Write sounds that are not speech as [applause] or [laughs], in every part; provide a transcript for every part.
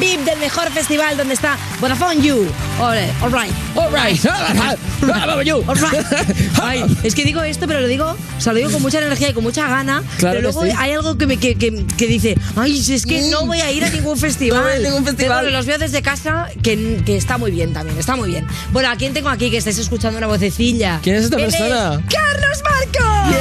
VIP del mejor festival donde está Vodafone You. Ole, all right, all right, Vamos, [laughs] [laughs] you. all right. [laughs] Ay, es que digo esto, pero lo digo, o sea, lo digo con mucha energía y con mucha gana, Claro pero luego sí. hay algo que me que, que- que dice, ay, es que no voy a ir a ningún festival. No voy a ningún festival. Pero bueno, los veo desde casa, que, que está muy bien también, está muy bien. Bueno, ¿a quién tengo aquí que estáis escuchando una vocecilla? ¿Quién es esta persona? ¡Carlos Marcos!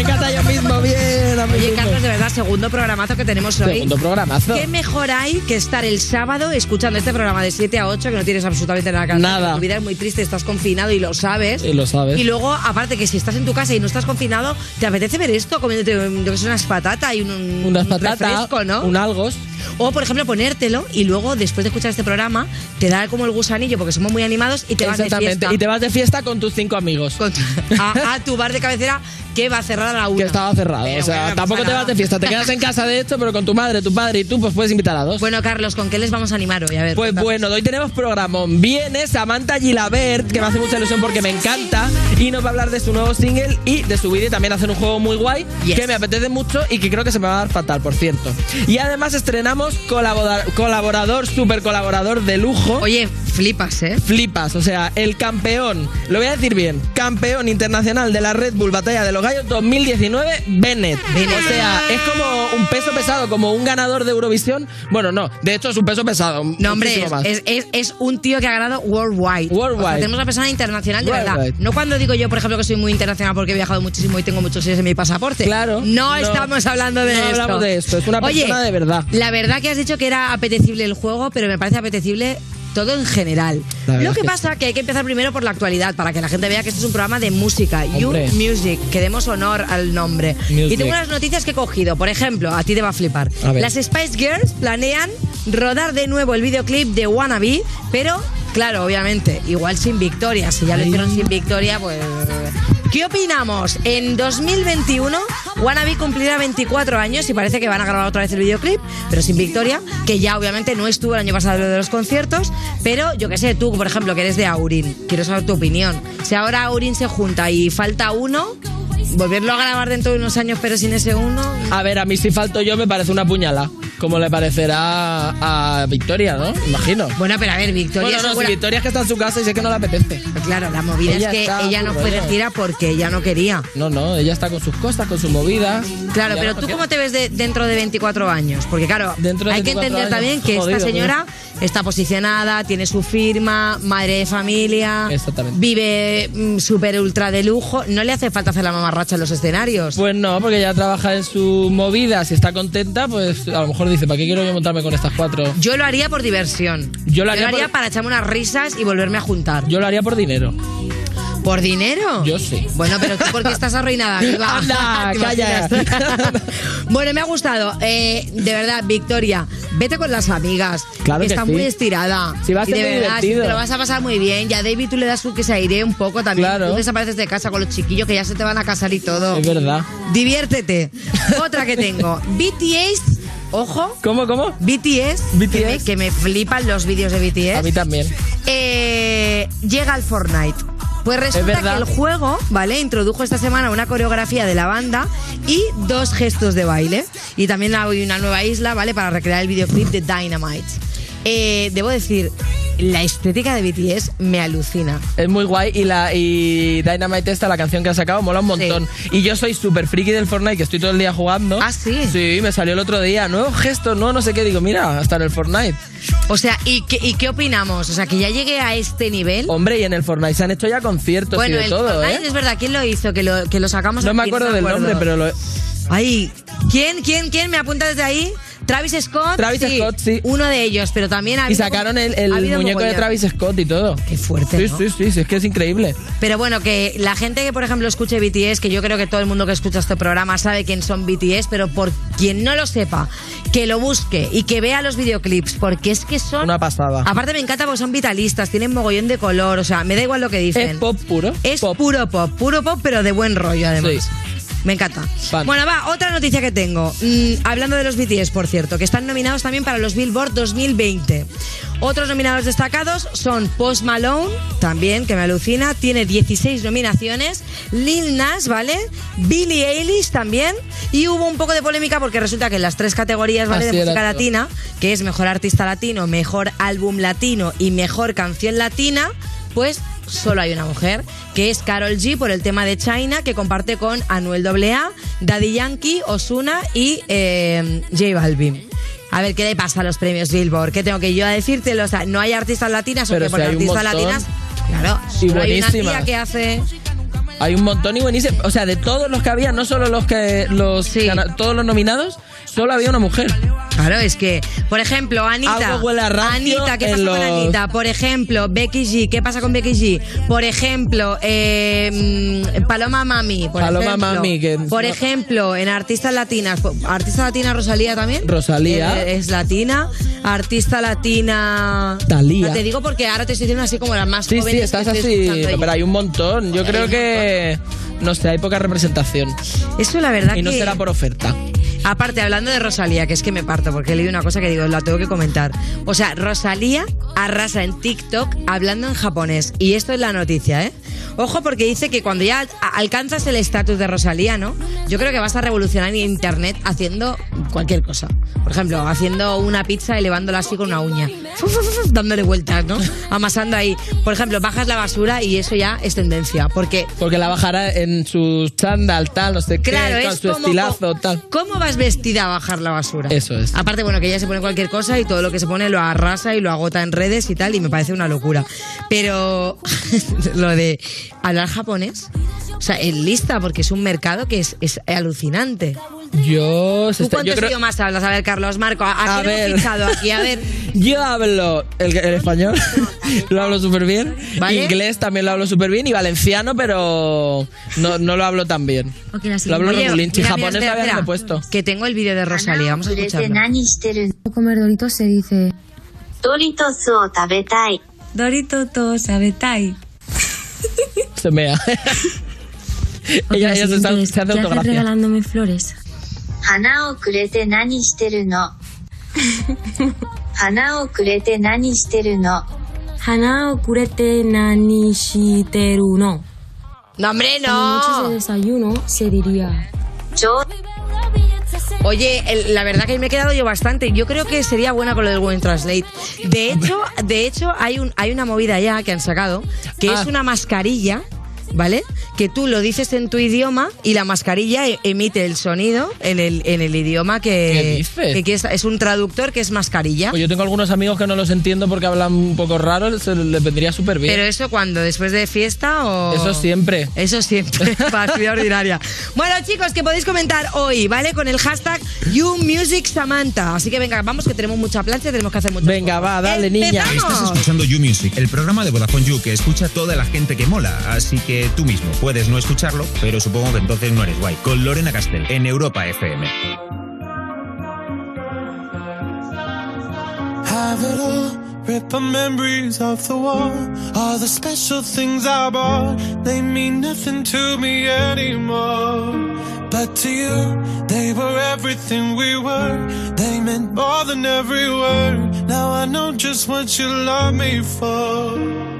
Me encanta yo mismo, bien, Oye. Carlos, de verdad, segundo programazo que tenemos hoy. Segundo programazo. ¿Qué mejor hay que estar el sábado escuchando este programa de 7 a 8 que no tienes absolutamente nada que hacer? Nada. Tu vida es muy triste, estás confinado y lo sabes. Y lo sabes. Y luego, aparte que si estás en tu casa y no estás confinado, ¿te apetece ver esto comiéndote yo que sé, unas patatas y un, un Unas patatas, refresco, ¿no? un algos. O, por ejemplo, ponértelo y luego, después de escuchar este programa, te da como el gusanillo porque somos muy animados y te vas de Exactamente. fiesta Y te vas de fiesta con tus cinco amigos. con tu- a, a tu bar de cabecera que va a cerrar a la una. Que estaba cerrado. Pero o sea, bueno, no tampoco te vas de fiesta. Te quedas en casa de esto, pero con tu madre, tu padre y tú, pues puedes invitar a dos. Bueno, Carlos, ¿con qué les vamos a animar hoy? A ver. Pues bueno, hoy tenemos programón. Viene Samantha Gilabert, que me hace mucha ilusión porque me encanta, y nos va a hablar de su nuevo single y de su vídeo y también hacer un juego muy guay Yes. que me apetece mucho y que creo que se me va a dar fatal, por cierto. Y además estrenamos colabora- colaborador, super colaborador de lujo. Oye, flipas, ¿eh? Flipas, o sea, el campeón, lo voy a decir bien, campeón internacional de la Red Bull Batalla de los Gallos 2019, Bennett. Bennett. O sea, es como un peso pesado, como un ganador de Eurovisión. Bueno, no, de hecho es un peso pesado. No, hombre, muchísimo más. es, es- es un tío que ha ganado worldwide. Worldwide. O sea, tenemos una persona internacional de verdad. No cuando digo yo, por ejemplo, que soy muy internacional porque he viajado muchísimo y tengo muchos sellos en mi pasaporte. Claro. No, No, estamos hablando de no esto. hablamos de esto, es una Oye, persona de verdad. La verdad que has dicho que era apetecible el juego, pero me parece apetecible todo en general. Verdad Lo que es que pasa que hay que empezar primero por la actualidad, para que la gente vea que este es un programa de música. You Hombre. Music, que demos honor al nombre. Music. Y tengo unas noticias que he cogido. Por ejemplo, a ti te va a flipar. A. Las Spice Girls planean rodar de nuevo el videoclip de Wannabe, pero, claro, obviamente, igual sin victoria. Si ya lo Ay. hicieron sin victoria, pues... ¿Qué opinamos? En 2021, Wannabe cumplirá 24 años y parece que van a grabar otra vez el videoclip, pero sin victoria, que ya obviamente no estuvo el año pasado de los conciertos, pero yo que sé, tú, por ejemplo, que eres de Aurin, quiero saber tu opinión. Si ahora Aurin se junta y falta uno, volverlo a grabar dentro de unos años pero sin ese uno... A ver, a mí si falto yo me parece una puñalada. Como le parecerá a Victoria, ¿no? Imagino. Bueno, pero a ver, Victoria Bueno, no, segura- si Victoria es que está en su casa y sé que no le apetece. Claro, la movida Ella es que está ella no fue gira porque ella no quería. No, no, ella está con sus cosas, con sus movidas. Claro, pero no tú cómo te ves de- dentro de 24 años? Porque claro, Dentro de hay que 24 entender años, también que jodido, esta señora está posicionada, tiene su firma, madre de familia, Exactamente. vive mm, súper ultra de lujo, no le hace falta hacer la en los escenarios. Pues no, porque ella trabaja en su movida, si está contenta, pues a lo mejor dice, ¿para qué quiero yo montarme con estas cuatro? Yo lo haría por diversión. Yo lo haría por- para echarme unas risas y volverme a juntar. Yo lo haría por dinero. ¿Por dinero? Yo sí. Bueno, pero tú porque estás arruinada. [laughs] Anda, [laughs] ¿Te calla. [laughs] bueno, me ha gustado. Eh, de verdad, Victoria, vete con las amigas. Claro que Está sí. muy estirada. Sí, va a y de muy verdad, sí, te lo vas a pasar muy bien. Y a David tú le das que se aire un poco también. Claro. Tú desapareces de casa con los chiquillos que ya se te van a casar y todo. Es verdad. Diviértete. Otra que tengo. BTS. Ojo. ¿Cómo, cómo? BTS, Que, BTS. me, que me flipan los vídeos de BTS. A mí también. Eh, llega al Fortnite. Pues resulta que el juego, ¿vale? Introdujo esta semana una coreografía de la banda y dos gestos de baile. Y también hay una nueva isla, ¿vale? Para recrear el videoclip de Dynamite. Eh, debo decir, la estética de BTS me alucina. Es muy guay y la y Dynamite esta, la canción que ha sacado, mola un montón. Y yo soy súper friki del Fortnite, que estoy todo el día jugando. ¿Ah, sí? Sí, me salió el otro día. Nuevo gesto, no, no sé qué. Digo, mira, hasta en el Fortnite. O sea, ¿y qué, y qué opinamos? O sea, que ya llegue a este nivel. Hombre, y en el Fortnite se han hecho ya conciertos bueno, y de el todo, Fortnite ¿eh? es verdad, ¿quién lo hizo? Que lo, que lo sacamos No me acuerdo del nombre, pero lo... Ay, ¿quién, quién, quién me apunta desde ahí? Travis Scott. Travis sí, Scott, sí. Uno de ellos, pero también ha Y sacaron el, el ha muñeco de. Travis Scott y todo. Qué fuerte, Sí, ¿no? sí, sí, sí, es que es increíble. Pero bueno, que la gente que, por ejemplo, escuche BTS, que yo creo que todo el mundo que escucha este programa sabe quién son BTS, pero por quien no lo sepa, que lo busque y que vea los videoclips, porque es que son... Una pasada. Aparte me encanta porque son vitalistas, tienen mogollón de color, o sea, me da igual lo que dicen. Es pop puro. Es pop. puro pop, puro pop, pero de buen rollo además. Sí. Me encanta. Fan. Bueno, va, otra noticia que tengo. Mm, hablando de los BTS, por cierto, que están nominados también para los Billboard 2020. Otros nominados destacados son Post Malone, también, que me alucina, tiene 16 nominaciones. Lil Nas, ¿vale? Billie Eilish también. Y hubo un poco de polémica porque resulta que en las tres categorías, ¿vale? Así de música latina, que es mejor artista latino, mejor álbum latino y mejor canción latina, pues solo hay una mujer, que es Carol G por el tema de China, que comparte con Anuel AA, Daddy Yankee, Osuna y eh, J Balvin. A ver, ¿qué le pasa a los premios Billboard? ¿Qué tengo que yo decírtelo? O sea, no hay artistas latinas, ¿o Pero si Porque artistas latinas, claro, Y solo hay una tía que hace... Hay un montón y buenísimo. O sea, de todos los que había, no solo los que los Sí. todos los nominados, solo había una mujer. Claro, es que, por ejemplo, Anita. Algo huele a rancio Anita, ¿qué en pasa con Anita? Por ejemplo, Becky G, ¿qué pasa con Becky G? Por ejemplo, eh, mm, Paloma Mami. Por Paloma ejemplo. Mami, que- Por ejemplo, en artistas latinas. ¿Artista latina Rosalía también? Rosalía. Eh, es latina. Artista latina. Thalía. Te digo porque ahora te estoy diciendo así como las más Sí, jóvenes. sí, estás estoy así. escuchando yo. Pero hay un montón. Yo creo que. No sé, hay poca representación. Eso la verdad Y no que... será por oferta. Aparte, hablando de Rosalía, que es que me parto porque he leído una cosa que digo, la tengo que comentar. O sea, Rosalía arrasa en TikTok hablando en japonés. Y esto es la noticia, ¿eh? Ojo, porque dice que cuando ya alcanzas el estatus de Rosalía, ¿no? Yo creo que vas a revolucionar Internet haciendo cualquier cosa. Por ejemplo, haciendo una pizza elevándola así con una uña. Dándole vueltas, ¿no? Amasando ahí. Por ejemplo, bajas la basura y eso ya es tendencia. Porque Porque la bajará en su chándal, tal, no sé qué, es su como, estilazo, tal. ¿Cómo vas vestida a bajar la basura? Eso es. Aparte, bueno, que ella se pone cualquier cosa y todo lo que se pone lo arrasa y lo agota en redes y tal, y me parece una locura. Pero [laughs] lo de hablar japonés, o sea, es lista, porque es un mercado que es, es alucinante. Yo, ¿Tú está, cuántos yo creo... idiomas hablas? A ver, Carlos, Marco, ¿a, a, a quién ver. Hemos fichado aquí? A ver. [laughs] yo hablo el, el español, [laughs] lo hablo súper bien. ¿Vale? Inglés también lo hablo súper bien y valenciano, pero no, no lo hablo tan bien. Okay, lo hablo regulinchi. Japonés mira, espera, espera, puesto. Que tengo el vídeo de Rosalía, vamos a escucharlo. Comer doritos se dice... Doritos o tabetai. Doritos o tabetai. Se mea. [laughs] Ella, se, está, se hace ¿Qué haces regalándome flores? 花をくれて何してるの花をくれて何してるの Hana okurete nani shiteru no. ¡No, hombre, Como mucho de no! desayuno se diría ちょう Oye, el- la verdad que me he quedado yo bastante. Yo creo que sería buena con lo del Google Translate. De hecho, de hecho hay un hay una movida ya que han sacado que Ah. es una mascarilla, ¿vale? Que tú lo dices en tu idioma y la mascarilla e- emite el sonido en el, en el idioma que, ¿Qué dices? que- que es, es un traductor que es mascarilla. Pues yo tengo algunos amigos que no los entiendo porque hablan un poco raro, se les vendría súper bien. Pero eso cuando después de fiesta o Eso siempre. Eso siempre, [laughs] partida ordinaria. Bueno, chicos, que podéis comentar hoy, ¿vale? Con el hashtag YouMusicSamantha. Así que venga, vamos, que tenemos mucha plancha, tenemos que hacer mucho. Venga, va, dale, niña. Estás escuchando You Music, el programa de Vodafone You que escucha toda la gente que mola. Así que tú mismo puedes no escucharlo, pero supongo que entonces no eres guay. Con Lorena Castell en Europa FM. Have it all, rip the memories of the war. All the special things I bought, they mean nothing to me anymore. But to you, they were everything we were. They meant more than every word. Now I know just what you love me for.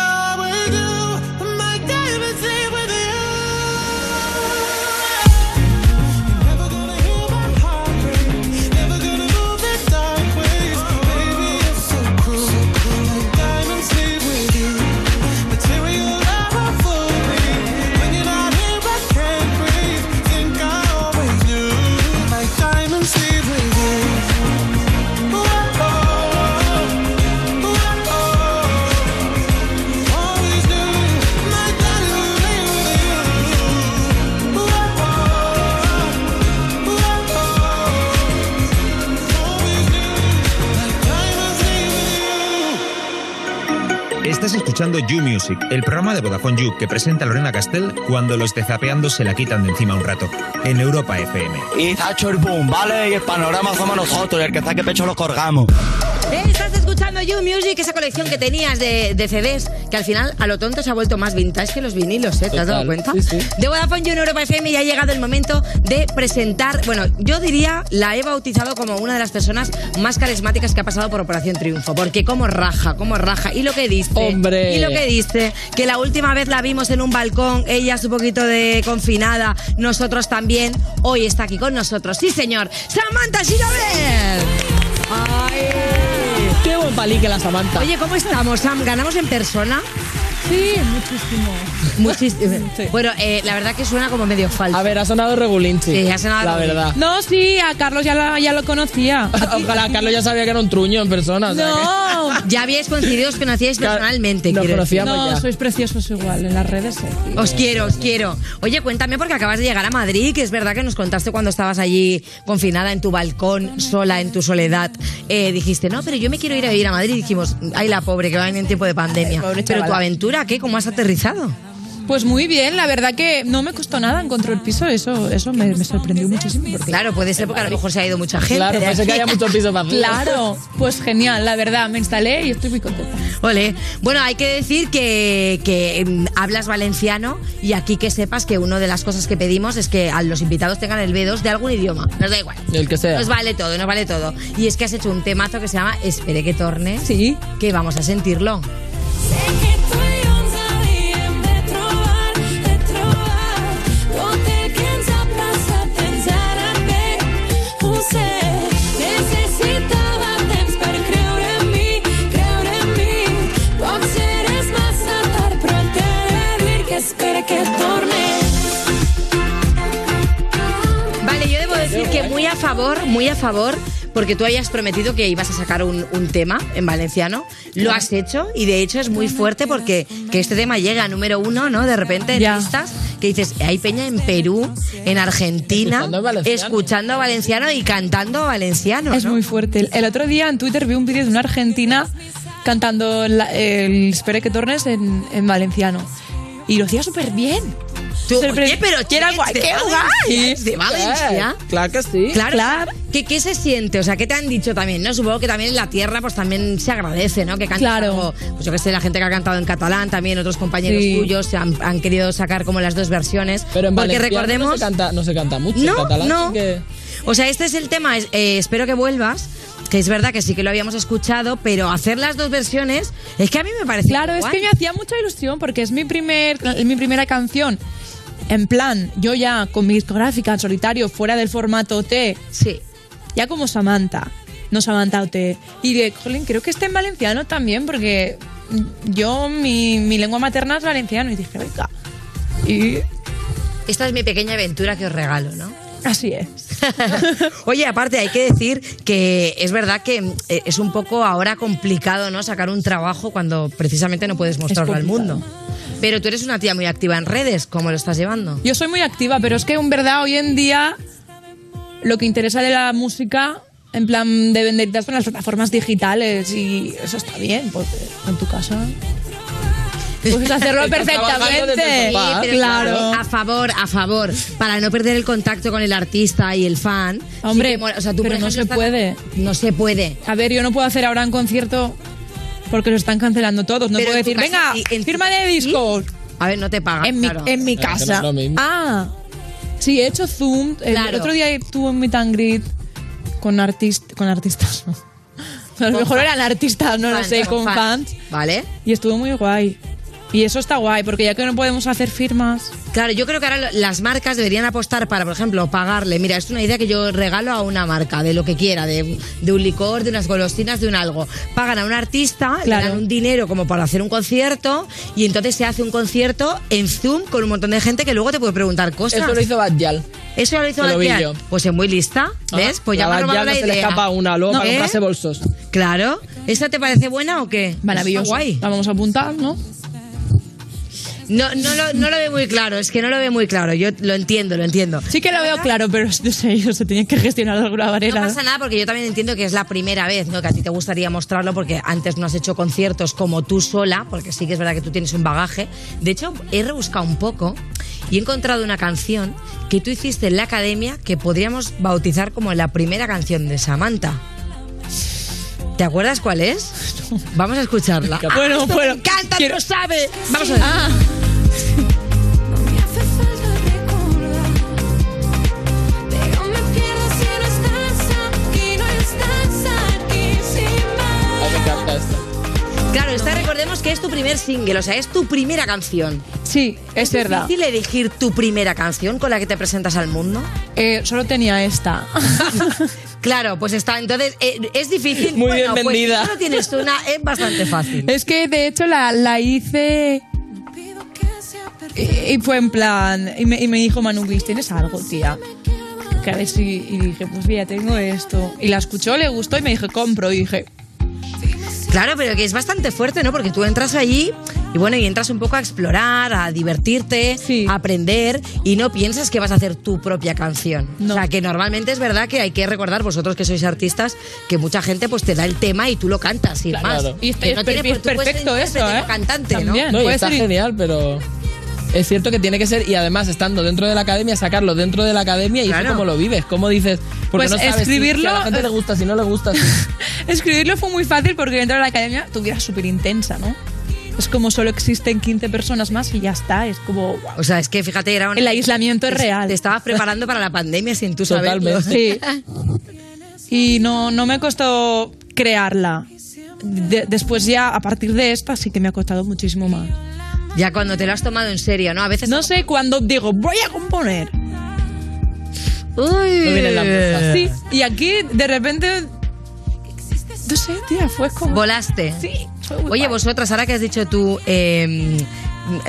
Estás escuchando You Music, el programa de Vodafone You que presenta Lorena Castell cuando los de Zapeando se la quitan de encima un rato, en Europa FM. Y hecho el boom, ¿vale? Y el panorama somos nosotros, y el que saque pecho lo colgamos. Eh, Estás escuchando You Music, esa colección que tenías de, de CDs, que al final a lo tonto se ha vuelto más vintage que los vinilos, ¿eh? ¿Te has dado cuenta? sí, sí. De Vodafone You en Europa FM ya ha llegado el momento de presentar, bueno, yo diría, la he bautizado como una de las personas más carismáticas que ha pasado por Operación Triunfo, porque como raja, como raja, y lo que dice, Hombre. y lo que dice, que la última vez la vimos en un balcón, ella su poquito de confinada, nosotros también, hoy está aquí con nosotros, sí señor, Samantha Gilabert. ¡Ay! Qué buen palique la Samantha. Oye, ¿cómo estamos, Sam? ¿Ganamos en persona? Sí, muchísimo. Muchísimo. Bueno, eh, la verdad que suena como medio falso. A ver, ha sonado regulinchi. Sí, ha sonado La regulinchi. verdad. No, sí, a Carlos ya, la- ya lo conocía. Ojalá Carlos ya sabía que era un truño en persona. o sea que- No, Ya habíais coincidido, os conocíais Claro, personalmente. nos quiero decir. conocíamos. no, ya. sois preciosos igual en las redes. sí. Os quiero, os quiero. Oye, cuéntame porque acabas de llegar a Madrid, que es verdad que nos contaste cuando estabas allí confinada en tu balcón, sola, en tu soledad. Eh, dijiste, no, pero yo me quiero ir a vivir a Madrid. Dijimos, ay, la pobre, que va en tiempo de pandemia. Ay, pobre pero tu chavala. aventura, ¿qué? ¿Cómo has aterrizado? Pues muy bien, la verdad que no me costó nada, encontró el piso, eso, eso me, me sorprendió muchísimo. porque- Claro, puede ser porque a lo mejor se ha ido mucha gente. Claro, de puede ser que haya mucho piso vacío. Claro, pues genial, la verdad, me instalé y estoy muy contenta. Ole. Bueno, hay que decir que, que, mm, hablas valenciano y aquí que sepas que una de las cosas que pedimos es que a los invitados tengan el B2 de algún idioma. Nos da igual. El que sea. Nos vale todo, nos vale todo. Y es que has hecho un temazo que se llama Espere que torne. Sí. Que vamos a sentirlo. Vale, yo debo decir que muy a favor, muy a favor, porque tú habías prometido que ibas a sacar un, un tema en valenciano. Lo has hecho y de hecho es muy fuerte porque que este tema llega a número uno, ¿no? De repente en listas que dices, hay peña en Perú, en Argentina, Escuchando en valenciano. escuchando valenciano y cantando valenciano. Es ¿no? muy fuerte. El- El otro día en Twitter vi un vídeo de una argentina cantando la- el Espere que tornes en, en valenciano. Y lo hacía súper bien. Tú, oye, pero que era guay, de qué guay. ¿es de Valencia. Eh, Claro que sí. Claro, claro. ¿Qué, ¿Qué se siente? O sea, ¿qué te han dicho también? no Supongo que también en la tierra pues también se agradece, ¿no? Que cantes Claro. algo, pues yo que sé, la gente que ha cantado en catalán, también otros compañeros Sí. tuyos se han, han querido sacar como las dos versiones. Pero en porque recordemos... no se canta, no se canta mucho. en No, catalán no. que... O sea, este es el tema. eh, espero que vuelvas. Que es verdad que sí que lo habíamos escuchado, pero hacer las dos versiones es que a mí me parece. Claro, es que me hacía mucha ilusión porque es mi, primer, mi primera canción. En plan, yo ya con mi discográfica en solitario, fuera del formato T, Sí. ya como Samantha, no Samantha OT. Y de, jolín, creo que está en valenciano también, porque yo, mi, mi lengua materna es valenciano. Y dije, venga. Y Esta es mi pequeña aventura que os regalo, ¿no? Así es. [laughs] Oye, aparte hay que decir que es verdad que eh, es un poco ahora complicado, ¿no? Sacar un trabajo cuando precisamente no puedes mostrarlo al mundo. Pero tú eres una tía muy activa en redes, ¿cómo lo estás llevando? Yo soy muy activa, pero es que en verdad hoy en día lo que interesa de la música, en plan de vender son las plataformas digitales y eso está bien, porque en tu casa puedes hacerlo el perfectamente. pero claro. A favor, a favor, para no perder el contacto con el artista y el fan. Hombre, sí que o sea, tú, pero por no ejemplo, se estás- puede. No se puede. A ver, yo no puedo hacer ahora un concierto porque lo están cancelando todos. No Pero puedo en decir, casa- venga, en firma de discos. A ver, no te pagan. En mi, claro. en mi que no casa. mismo. Ah, sí, he hecho Zoom. El Claro. otro día tuve un meet and greet con, artist, con artistas. [laughs] A lo Con mejor fans. eran artistas, no lo Fans, sé, con fans. ¿Vale? Y estuvo muy guay. Y eso está guay, porque ya que no podemos hacer firmas. Claro, yo creo que ahora las marcas deberían apostar para, por ejemplo, pagarle. Mira, es una idea que yo regalo a una marca, de lo que quiera, de, de un licor, de unas golosinas, de un algo. Pagan a un artista, le Claro. dan un dinero como para hacer un concierto, y entonces se hace un concierto en Zoom con un montón de gente que luego te puede preguntar cosas. Eso lo hizo Badjal. Eso ya lo hizo yo. Pues es muy lista, ¿ves? Ah, Pues ya no se le idea. escapa una luego ¿No? para ¿Eh? comprarse bolsos. Claro. ¿Esta te parece buena o qué? Maravilloso. Está guay. La vamos a apuntar, ¿no? No, no, lo, no lo veo muy claro, es que no lo veo muy claro. Yo lo entiendo, lo entiendo. Sí que lo veo claro, pero [laughs] no sé, ellos se tienen que gestionar de alguna No manera. pasa nada porque yo también entiendo que es la primera vez, ¿no? Que a ti te gustaría mostrarlo porque antes no has hecho conciertos como tú sola, porque sí que es verdad que tú tienes un bagaje. De hecho, he rebuscado un poco y he encontrado una canción que tú hiciste en la academia que podríamos bautizar como la primera canción de Samantha. ¿Te acuerdas cuál es? [laughs] Vamos a escucharla. Bueno, Ah, bueno, me encanta, quiero- lo sabe. Vamos a ver. Ah, Claro, esta recordemos que es tu primer single, o sea, es tu primera canción. sí, es verdad. difícil elegir tu primera canción con la que te presentas al mundo? Eh, solo tenía esta. [laughs] Claro, pues está. Entonces, eh, es difícil. Muy Bueno, bien pues, vendida. si solo tienes una, es bastante fácil. Es que de hecho la, la hice y, y fue en plan. Y me, y me dijo Manu Gris, ¿tienes algo, tía? Si. Y dije, pues mira, tengo esto. Y la escuchó, le gustó y me dije, compro. Y dije, Claro, pero que es bastante fuerte, ¿no? Porque tú entras allí y bueno, y entras un poco a explorar, a divertirte, Sí. a aprender y no piensas que vas a hacer tu propia canción. No. O sea, que normalmente es verdad que hay que recordar, vosotros que sois artistas, que mucha gente pues te da el tema y tú lo cantas Claro. más. Y Que es tiene por- tú puedes ser perfecto eso, ¿eh? no cantante, También. ¿no? No, y Puede está ser- genial, pero es cierto que tiene que ser, y además estando dentro de la academia, sacarlo dentro de la academia y Claro. eso cómo lo vives, cómo dices, porque Pues no sabes escribirlo- si a la gente le gusta, si no le gusta. si- [laughs] Escribirlo fue muy fácil porque dentro de la academia tuviera súper intensa, ¿no? Es como solo existen 15 personas más y ya está. Es como. guau. O sea, es que fíjate, era un... El aislamiento es real. Te estabas preparando para la pandemia sin tú saberlo. Totalmente. [laughs] Sí. Y no, no me costó crearla. De- después ya, a partir de esta, sí que me ha costado muchísimo más. Ya cuando te lo has tomado en serio, ¿no? A veces... No sé cuándo digo, voy a componer. Uy. No vienen las brujas. Sí, y aquí de repente. No sé, tía, fue como. Volaste. Sí, Oye, vosotras, ahora que has dicho tú, eh,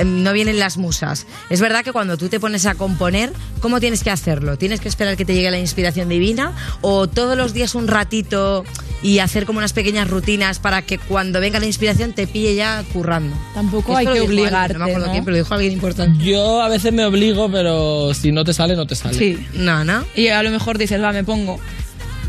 no vienen las musas. Es verdad que cuando tú te pones a componer, ¿cómo tienes que hacerlo? ¿Tienes que esperar que te llegue la inspiración divina? ¿O todos los días un ratito y hacer como unas pequeñas rutinas para que cuando venga la inspiración te pille ya currando? Tampoco Esto hay que alguien, obligarte. No me acuerdo ¿no? quién, pero lo dijo alguien importante. Yo a veces me obligo, pero si no te sale, no te sale. Sí. No, ¿no? Y a lo mejor dices, va, me pongo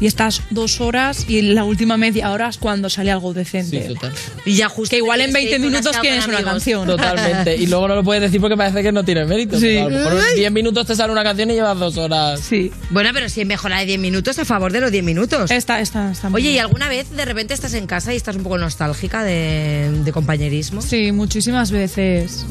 y estás dos horas y la última media hora es cuando sale algo decente. Sí, total. Y ya justo Que igual en tienes 20 ir con minutos tienes una canción. Totalmente. Y luego no lo puedes decir porque parece que no tiene mérito. Sí. pero a lo mejor en 10 minutos te sale una canción y llevas dos horas. Sí. Bueno, pero si es mejor la de 10 minutos a favor de los 10 minutos. Está, está, está muy Oye, ¿y alguna vez de repente estás en casa y estás un poco nostálgica de, de compañerismo? Sí, muchísimas veces.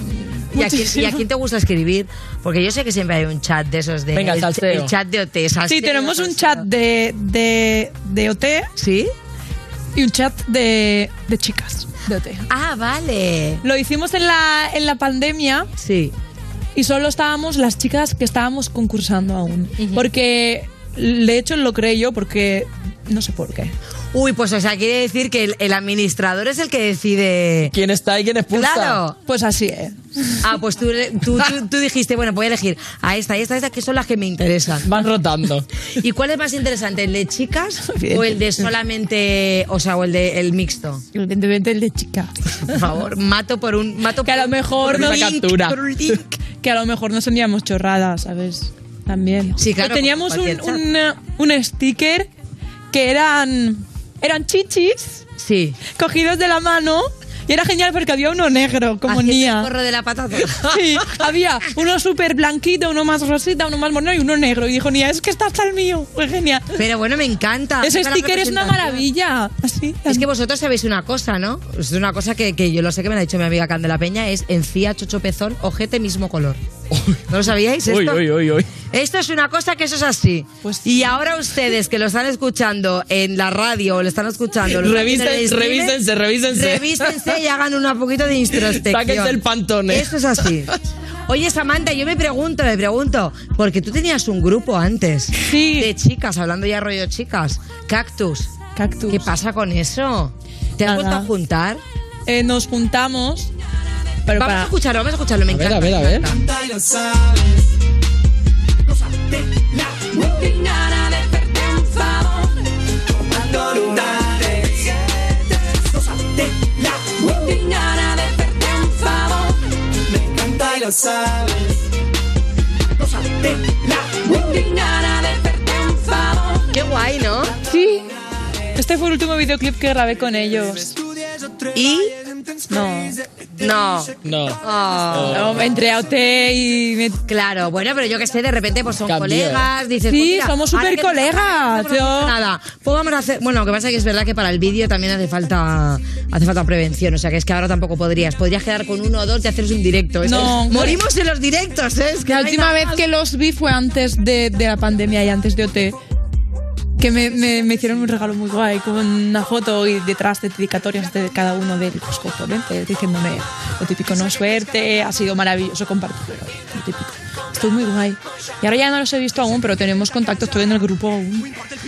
¿Y a, quién, ¿Y a Muchísimas. quién te gusta escribir? Porque yo sé que siempre hay un chat de esos de... Venga, el, chat de OT. salseo, Sí, tenemos un chat de, de, de OT ¿Sí? y un chat de, de chicas de OT. Ah, vale. Lo hicimos en la, en la pandemia Sí. y solo estábamos las chicas que estábamos concursando aún. Porque, de hecho, lo creé yo porque no sé por qué. Uy, pues o sea, quiere decir que el, el administrador es el que decide... ¿Quién está y quién expulsa? Claro. Pues así es. Ah, pues tú, tú, tú- [laughs] tú dijiste, bueno, voy a elegir a esta y esta, y esta, que son las que me interesan. Van rotando. ¿Y cuál es más interesante, el de chicas [laughs] o el de solamente, o sea, o el de el mixto? Evidentemente el de chica. Por favor, mato por un mato Que a lo mejor por no captura. por un link. Que a lo mejor nos enviamos chorradas, ¿sabes? También. Sí, claro, Y teníamos un, un sticker que eran, eran chichis Sí. cogidos de la mano y era genial porque había uno negro, como Haciendo Nia. el corro de la patata. [laughs] Sí, había uno súper blanquito, uno más rosita, uno más moreno y uno negro. Y dijo, Nia, es que está hasta el mío. Fue genial. Pero bueno, me encanta. Ese sticker es una maravilla. Así. Es que vosotros sabéis una cosa, ¿no? Es una cosa que, que yo lo sé que me lo ha dicho mi amiga Candela Peña, es encía, chocho, pezón, ojete, mismo color. ¿No lo sabíais esto? Uy, uy, uy, uy. Esto es una cosa que eso es así. Pues y ahora ustedes que lo están escuchando en la radio o lo están escuchando... lo están Revisen- streaming, revísense, revísense. Revísense y hagan un poquito de introspección. [laughs] Sáquense el pantone. Eso es así. Oye, Samantha, yo me pregunto, me pregunto, porque tú tenías un grupo antes Sí. de chicas, hablando ya rollo chicas, Cactus. Cactus. ¿Qué pasa con eso? ¿Te has vuelto a juntar? Eh, nos juntamos. Pero vamos para- a escucharlo, vamos a escucharlo, me A ver, encanta. a ver, a me ver. encanta. Qué guay, ¿no? Sí. Este fue el último videoclip que grabé con ellos. Y No. no. No. Oh. No, entré a OT y me... Claro, bueno, pero yo que sé, de repente pues son Cambió. colegas, dices, Sí, pues, mira, somos súper colegas, no yo- Nada, pues vamos a hacer, bueno, lo que pasa es que es verdad que para el vídeo también hace falta hace falta prevención, o sea que es que ahora tampoco podrías, podrías quedar con uno o dos y haceros un directo. Eso No. morimos en los directos, ¿eh? Es que La última vez que los vi fue antes de, de la pandemia y antes de OT. Que me, me- me hicieron un regalo muy guay con una foto y detrás de dedicatorias de cada uno de los componentes diciéndome lo típico, no suerte, ha sido maravilloso compartir. Lo típico. Estoy muy guay. Y ahora ya no los he visto aún, pero tenemos contacto, estoy en el grupo aún.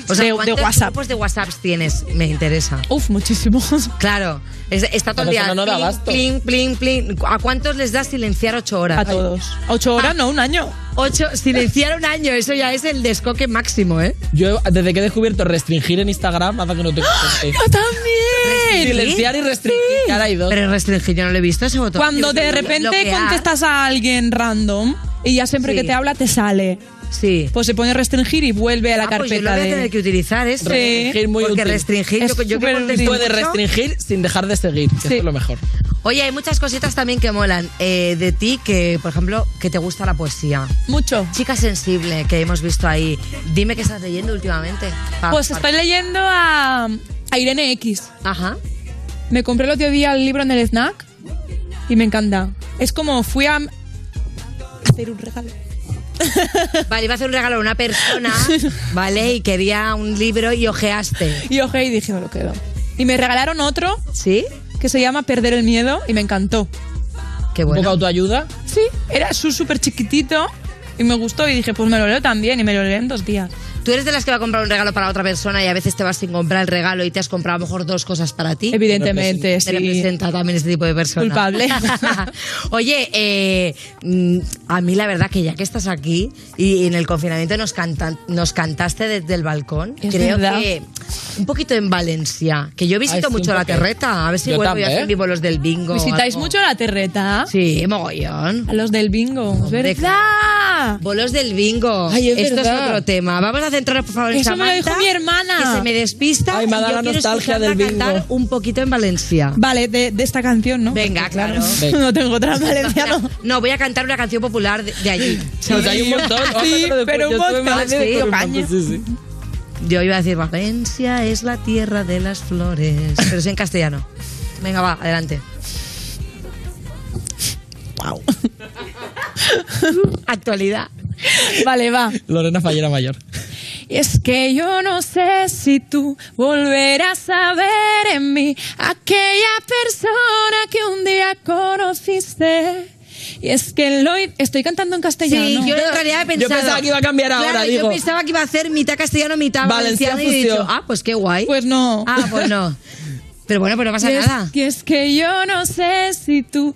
O sea, de, de ¿cuántos WhatsApp. grupos de WhatsApp tienes? Me interesa. Uf, muchísimos. [laughs] Claro, es- está todo el día. no da plin, abasto. plin, plin, plin. ¿A cuántos les das silenciar ocho horas? A todos. Ocho horas, no, un año. Ocho, silenciar un año, eso ya es el descoque máximo, ¿eh? Yo, desde que he descubierto restringir en Instagram, hace que no tengo ¡Yo también! Silenciar y restringir, que ahora hay dos. Pero restringir, yo no lo he visto ese botón. Cuando de repente bloquear. contestas a alguien random y ya siempre Sí. que te habla te sale. Sí. Pues se pone restringir y vuelve a la Ah, pues yo carpeta lo voy a de... tener que utilizar eso. Sí. Restringir muy Porque útil. restringir, Es yo, yo que mucho- restringir sin dejar de seguir, que Sí. es lo mejor. Oye, hay muchas cositas también que molan eh, de ti, que por ejemplo, que te gusta la poesía. Mucho. Chica sensible, que hemos visto ahí. Dime qué estás leyendo últimamente. Pa- Pues pa- estoy leyendo a, a Irene X. Ajá. Me compré el otro día el libro en el snack y me encanta. Es como fui a hacer un regalo. [laughs] Vale, iba a hacer un regalo a una persona, ¿vale? Y quería un libro y ojeaste. Y ojé y dije, me lo quedo. Y me regalaron otro ¿Sí? que se llama Perder el Miedo y me encantó. Qué Un poco bueno. autoayuda. Sí, era su- súper chiquitito y me gustó y dije, pues me lo leo también y me lo leo en dos días. ¿Tú eres de las que va a comprar un regalo para otra persona y a veces te vas sin comprar el regalo y te has comprado a lo mejor dos cosas para ti? Evidentemente, Me sí. representa también este tipo de personas. Culpable. [laughs] Oye, eh, mm, a mí la verdad que ya que estás aquí y en el confinamiento nos, cantan, nos cantaste desde el balcón, Es creo verdad. que un poquito en Valencia, que yo visito Ay, sí, mucho la terreta. A ver si Yo vuelvo y hacer vivo los del bingo. ¿Visitáis mucho la terreta? Sí, mogollón. A los del bingo. ¿Es Hombre, verdad? Bolos del bingo. Ay, es Esto verdad. es otro tema. Vamos a centrarnos, por favor, en Eso me lo Samantha, dijo mi hermana. Que se me despista. Ay, me ha dado la quiero nostalgia del bingo. cantar un poquito en Valencia. Vale, de, de esta canción, ¿no? Venga, Porque, claro. Venga. no tengo otra en valenciano. No, voy a cantar una canción popular de, de allí. O sea, hay un montón. Sí, pero un sí, caña. me- sí, sí. Yo iba a decir, Valencia es la tierra de las flores. Pero es en castellano. Venga, va, adelante. Wow. [laughs] Actualidad. Vale, va. Lorena Fallera Mayor. Es que yo no sé si tú volverás a ver en mí aquella persona que un día conociste. Y es que lo estoy cantando en castellano. Sí, yo en realidad he pensado. Yo pensaba que iba a cambiar ahora, Claro, digo. Yo pensaba que iba a hacer mitad castellano, mitad Valencia valenciano. Y he dicho, ah, pues qué guay. Pues no. Ah, pues no. [laughs] Pero bueno, pues no pasa Y es, nada. que es que yo no sé si tú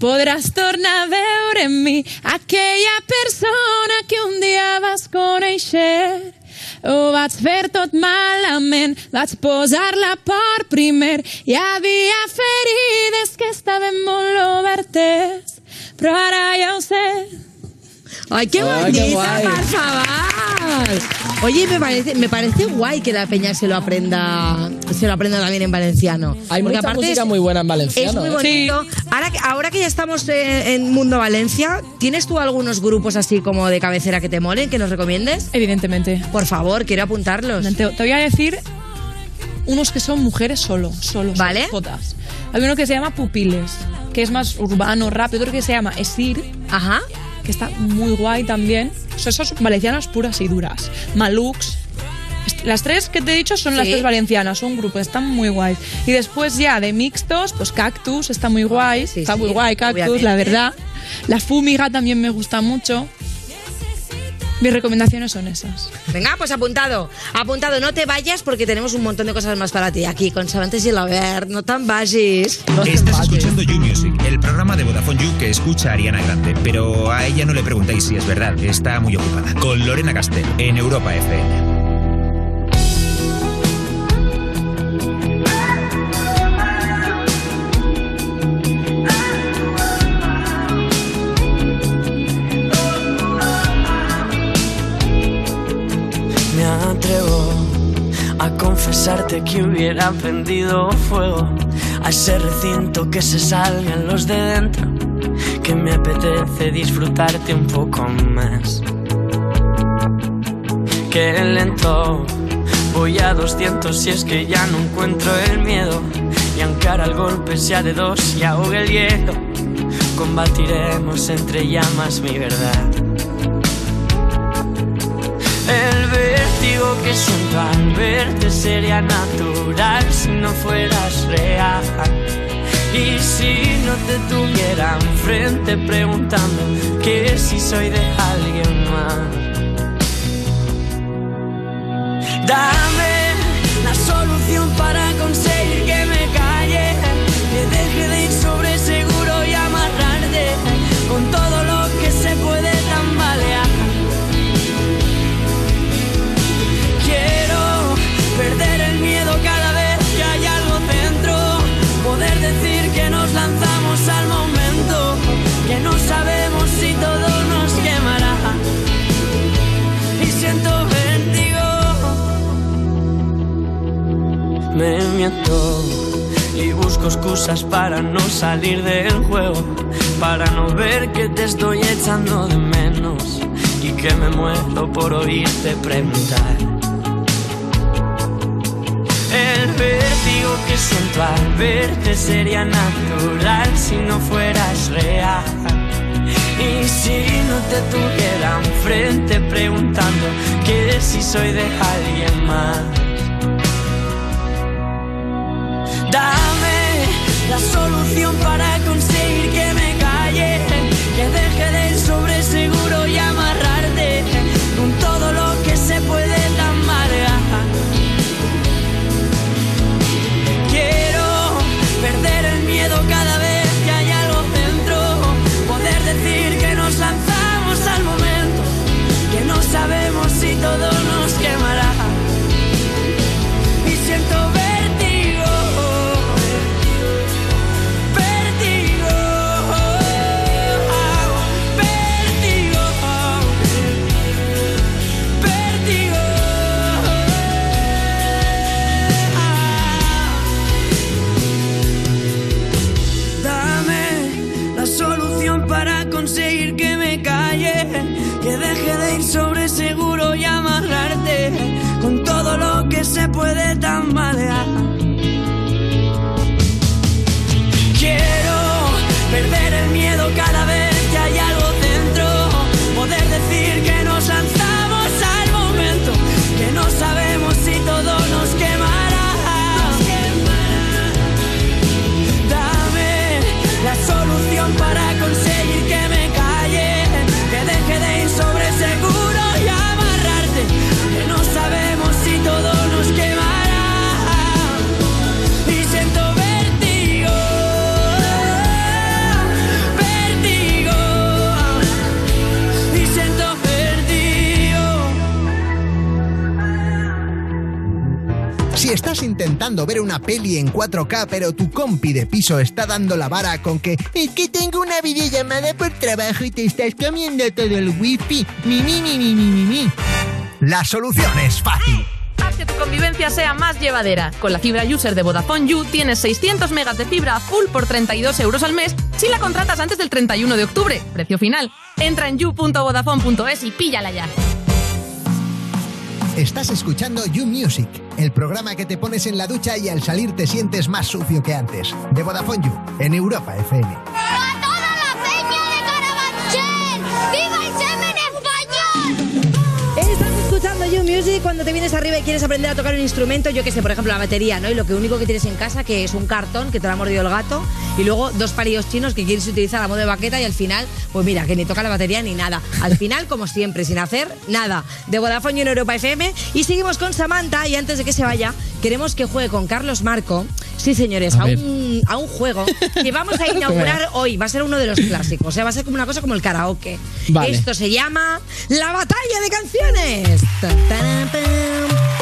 podràs tornar a veure en mi aquella persona que un dia vas conèixer. Ho vaig fer tot malament, vaig posar-la per primer. Hi havia ferides que estaven molt obertes, però ara ja ho sé. Ay, qué Ay, qué bonita, guay. por favor. Oye, me parece, me parece guay que la peña se lo aprenda, se lo aprenda también en valenciano. Hay Porque mucha aparte música es- muy buena en valenciano. Es muy ¿eh? bonito. Ahora, que, ahora que ya estamos eh, en Mundo Valencia, ¿tienes tú algunos grupos así como de cabecera que te molen, que nos recomiendes? Evidentemente. Por favor, quiero apuntarlos. Te, te voy a decir unos que son mujeres solo, solo, Vale. todas. Hay uno que se llama Pupiles, que es más urbano, rápido, otro que se llama Esir, Ajá. Que está muy guay también. O sea, esos valencianas puras y duras. Malux. Las tres que te he dicho son las Sí. tres valencianas, son un grupo, están muy guays. Y después ya de mixtos, pues Cactus está muy guay, Sí, está sí, muy guay Cactus, obviamente. la verdad. La Fumiga también me gusta mucho. Mis recomendaciones son esas. Venga, pues apuntado. Apuntado, no te vayas porque tenemos un montón de cosas más para ti aquí con Samantha Gilabert. No tan vayas. No Estás escuchando You Music, el programa de Vodafone You que escucha Ariana Grande, pero a ella no le preguntéis si es verdad, está muy ocupada. Con Lorena Castell en Europa FM. Me atrevo a confesarte que hubiera prendido fuego a ese recinto que se salgan los de dentro, que me apetece disfrutarte un poco más. Que lento voy a 200 si es que ya no encuentro el miedo y aunque ahora el golpe sea de dos y ahogue el hielo, combatiremos entre llamas mi verdad. El vértigo que siento al verte sería natural si no fueras real. Y si no te tuviera enfrente preguntando que si soy de alguien más. Dame la solución para conseguir que me calle, que deje de ir sobre seguro y amarrarte con todo Y busco excusas para no salir del juego. Para no ver que te estoy echando de menos. Y que me muero por oírte preguntar. El vértigo que siento al verte sería natural si no fueras real. Y si no te tuviera enfrente preguntando que si soy de alguien más. La solución para conseguir que me calle, que deje de puede intentando ver una peli en 4K pero tu compi de piso está dando la vara con que es que tengo una videollamada por trabajo y te estás comiendo todo el wifi, mi mi mi mi mi mi. La solución es fácil. Haz que tu convivencia sea más llevadera. Con la fibra user de Vodafone You tienes 600 megas de fibra full por 32 euros al mes si la contratas antes del 31 de octubre. Precio final. Entra en you.vodafone.es y píllala ya. Estás escuchando You Music, el programa que te pones en la ducha y al salir te sientes más sucio que antes. De Vodafone You, en Europa FM. Escuchando You Music cuando te vienes arriba y quieres aprender a tocar un instrumento, yo que sé, por ejemplo, la batería, ¿no? Y lo que único que tienes en casa que es un cartón que te lo ha mordido el gato y luego dos palillos chinos que quieres utilizar a modo de baqueta y al final, pues mira, que ni toca la batería ni nada. Al final, como siempre, sin hacer nada. De Vodafone y en Europa FM y seguimos con Samantha y antes de que se vaya, queremos que juegue con Carlos Marco. Sí, señores, A a, un, a un juego que vamos a inaugurar [laughs] hoy. Va a ser uno de los clásicos. O sea, va a ser como una cosa como el karaoke. Vale. Esto se llama La Batalla de Canciones.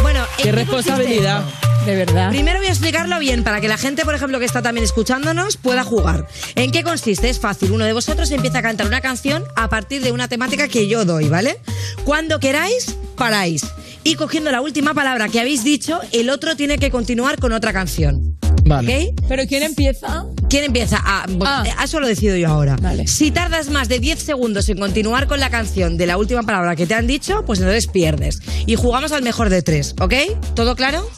Bueno, ¿en Qué responsabilidad. De verdad. Primero voy a explicarlo bien para que la gente, por ejemplo, que está también escuchándonos, pueda jugar. ¿En qué consiste? Es fácil. Uno de vosotros empieza a cantar una canción a partir de una temática que yo doy, ¿vale? Cuando queráis, paráis. Y cogiendo la última palabra que habéis dicho, el otro tiene que continuar con otra canción. Vale. ¿Ok? ¿Pero quién empieza? ¿Quién empieza? Ah, Ah. eh, Eso lo decido yo ahora. Vale. Si tardas más de 10 segundos en continuar con la canción de la última palabra que te han dicho, pues entonces pierdes. Y jugamos al mejor de tres, ¿ok? ¿Todo claro?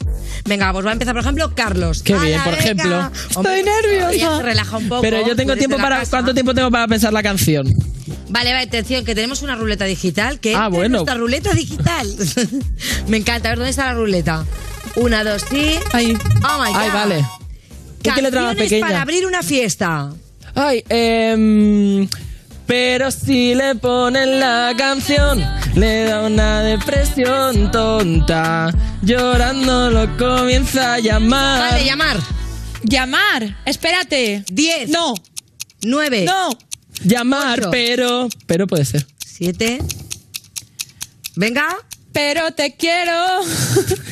Venga, pues va a empezar, por ejemplo, Carlos. Qué bien, ¡Hala, por ejemplo. Hombre, Estoy nerviosa. se relaja un poco. Pero yo tengo tiempo para. casa. ¿Cuánto tiempo tengo para pensar la canción? Vale, vale, atención, que tenemos una ruleta digital. Que Ah, bueno. nuestra ruleta digital. [laughs] Me encanta. A ver, ¿dónde está la ruleta? Una, dos, sí. Ahí. Oh my God. Ay, vale. ¿Qué qué letra más Canciones pequeña? para abrir una fiesta. Ay, em, pero si le ponen la canción, le da una depresión tonta. Llorando lo comienza a llamar. Vale, llamar. Llamar. Espérate. 10. No. 9. No. Llamar, Ocho. pero. Pero puede ser. 7. Venga. Pero te quiero.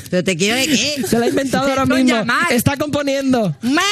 Pero te quiero de qué. Se la ha inventado ahora mismo. llamar. Está componiendo. ¡Más!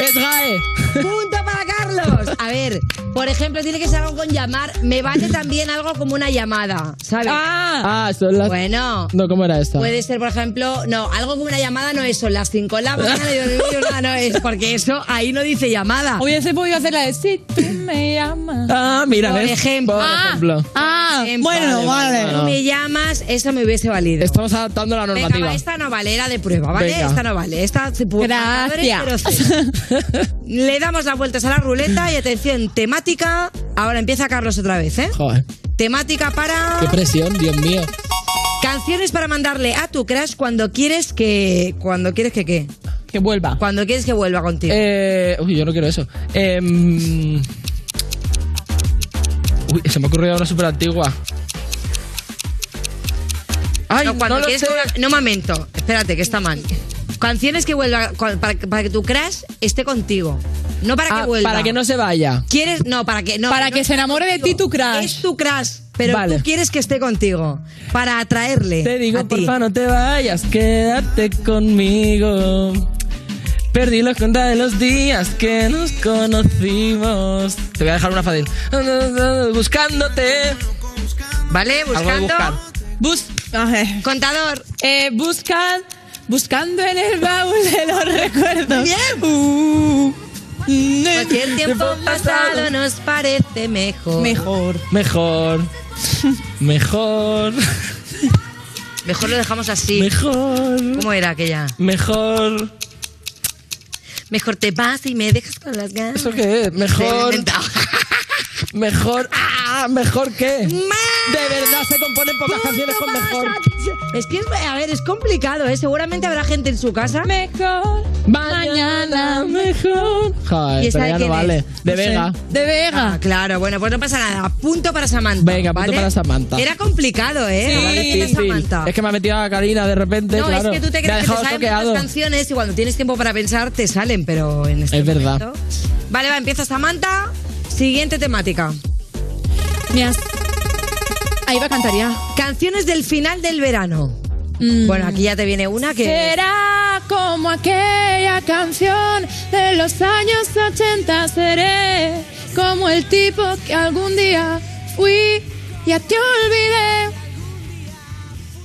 Es GAE. Punto para Carlos. A ver, por ejemplo, tiene que ser algo con llamar. Me vale también algo como una llamada, ¿sabes? Ah. Ah, son las. Bueno. No, ¿cómo era esta? Puede ser, por ejemplo, no, algo como una llamada no es, son las 5 de la mañana y yo digo, nada, no es, porque eso ahí no dice llamada. Hubiese podido hacer la de si tú me llamas. Ah, mira, Por ¿ves? ejemplo. Por Ah. ejemplo. Ah, Ejemplo. bueno, vale. Si tú me llamas, eso me hubiese valido. Estamos adaptando la Venga, normativa. va, esta no vale, era de prueba, ¿vale? Venga. Esta no vale. Esta se puede. Gracias. [laughs] Le damos las vueltas a la ruleta y atención, temática. Ahora empieza Carlos otra vez, ¿eh? Joder, Temática para qué presión, Dios mío. canciones para mandarle a tu crush cuando quieres que cuando quieres que qué? Que vuelva. Cuando quieres que vuelva contigo. Eh, uy, yo no quiero eso. Em, uy, se me ha ocurrido una súper antigua. Ay, no, cuando no momento, espérate que está mal. Canciones que vuelva para, para que tu crush esté contigo. No para Ah, que vuelva. para que no se vaya. ¿Quieres? No, para que no. Para no que se enamore de ti tu crush. Es tu crush, pero Vale. tú quieres que esté contigo. Para atraerle. Te digo, porfa, no te vayas, quédate conmigo. Perdí la cuenta de los días que nos conocimos. Te voy a dejar una fácil. Buscándote. ¿Vale? Buscando. buscar. Bus Contador. Eh, buscan, buscando en el baúl de los [laughs] recuerdos. Bien. Uh, Cualquier tiempo pasado nos parece mejor. mejor. Mejor. Mejor. Mejor lo dejamos así. Mejor. ¿Cómo era aquella? Mejor. Mejor te vas y me dejas con las ganas. ¿Eso qué es? Mejor. [laughs] Mejor. ¡Ah! ¿Mejor qué? De verdad se componen pocas canciones con mejor. Es que, es- a ver, es complicado, ¿eh? Seguramente habrá gente en su casa. Mejor. Mañana mejor. Joder, ¿Y esa pero de ya no quién vale. es? De No sé. Vega. De Vega. Ah, claro, bueno, pues no pasa nada. Punto para Samantha. Venga, punto ¿vale? para Samantha. Era complicado, ¿eh? Ahora difícil. Samantha. Es que me ha metido a Karina de repente. No, claro. es que tú te Me ha crees que te dejado toqueado. muchas canciones y cuando tienes tiempo para pensar te salen, pero en este Es verdad. momento- Vale, va, empieza Samantha. Siguiente temática. Mias. Ahí va a cantar ya. Canciones del final del verano. Mm. Bueno, aquí ya te viene una que... Será como aquella canción de los años 80. Seré como el tipo que algún día fui. Ya te olvidé.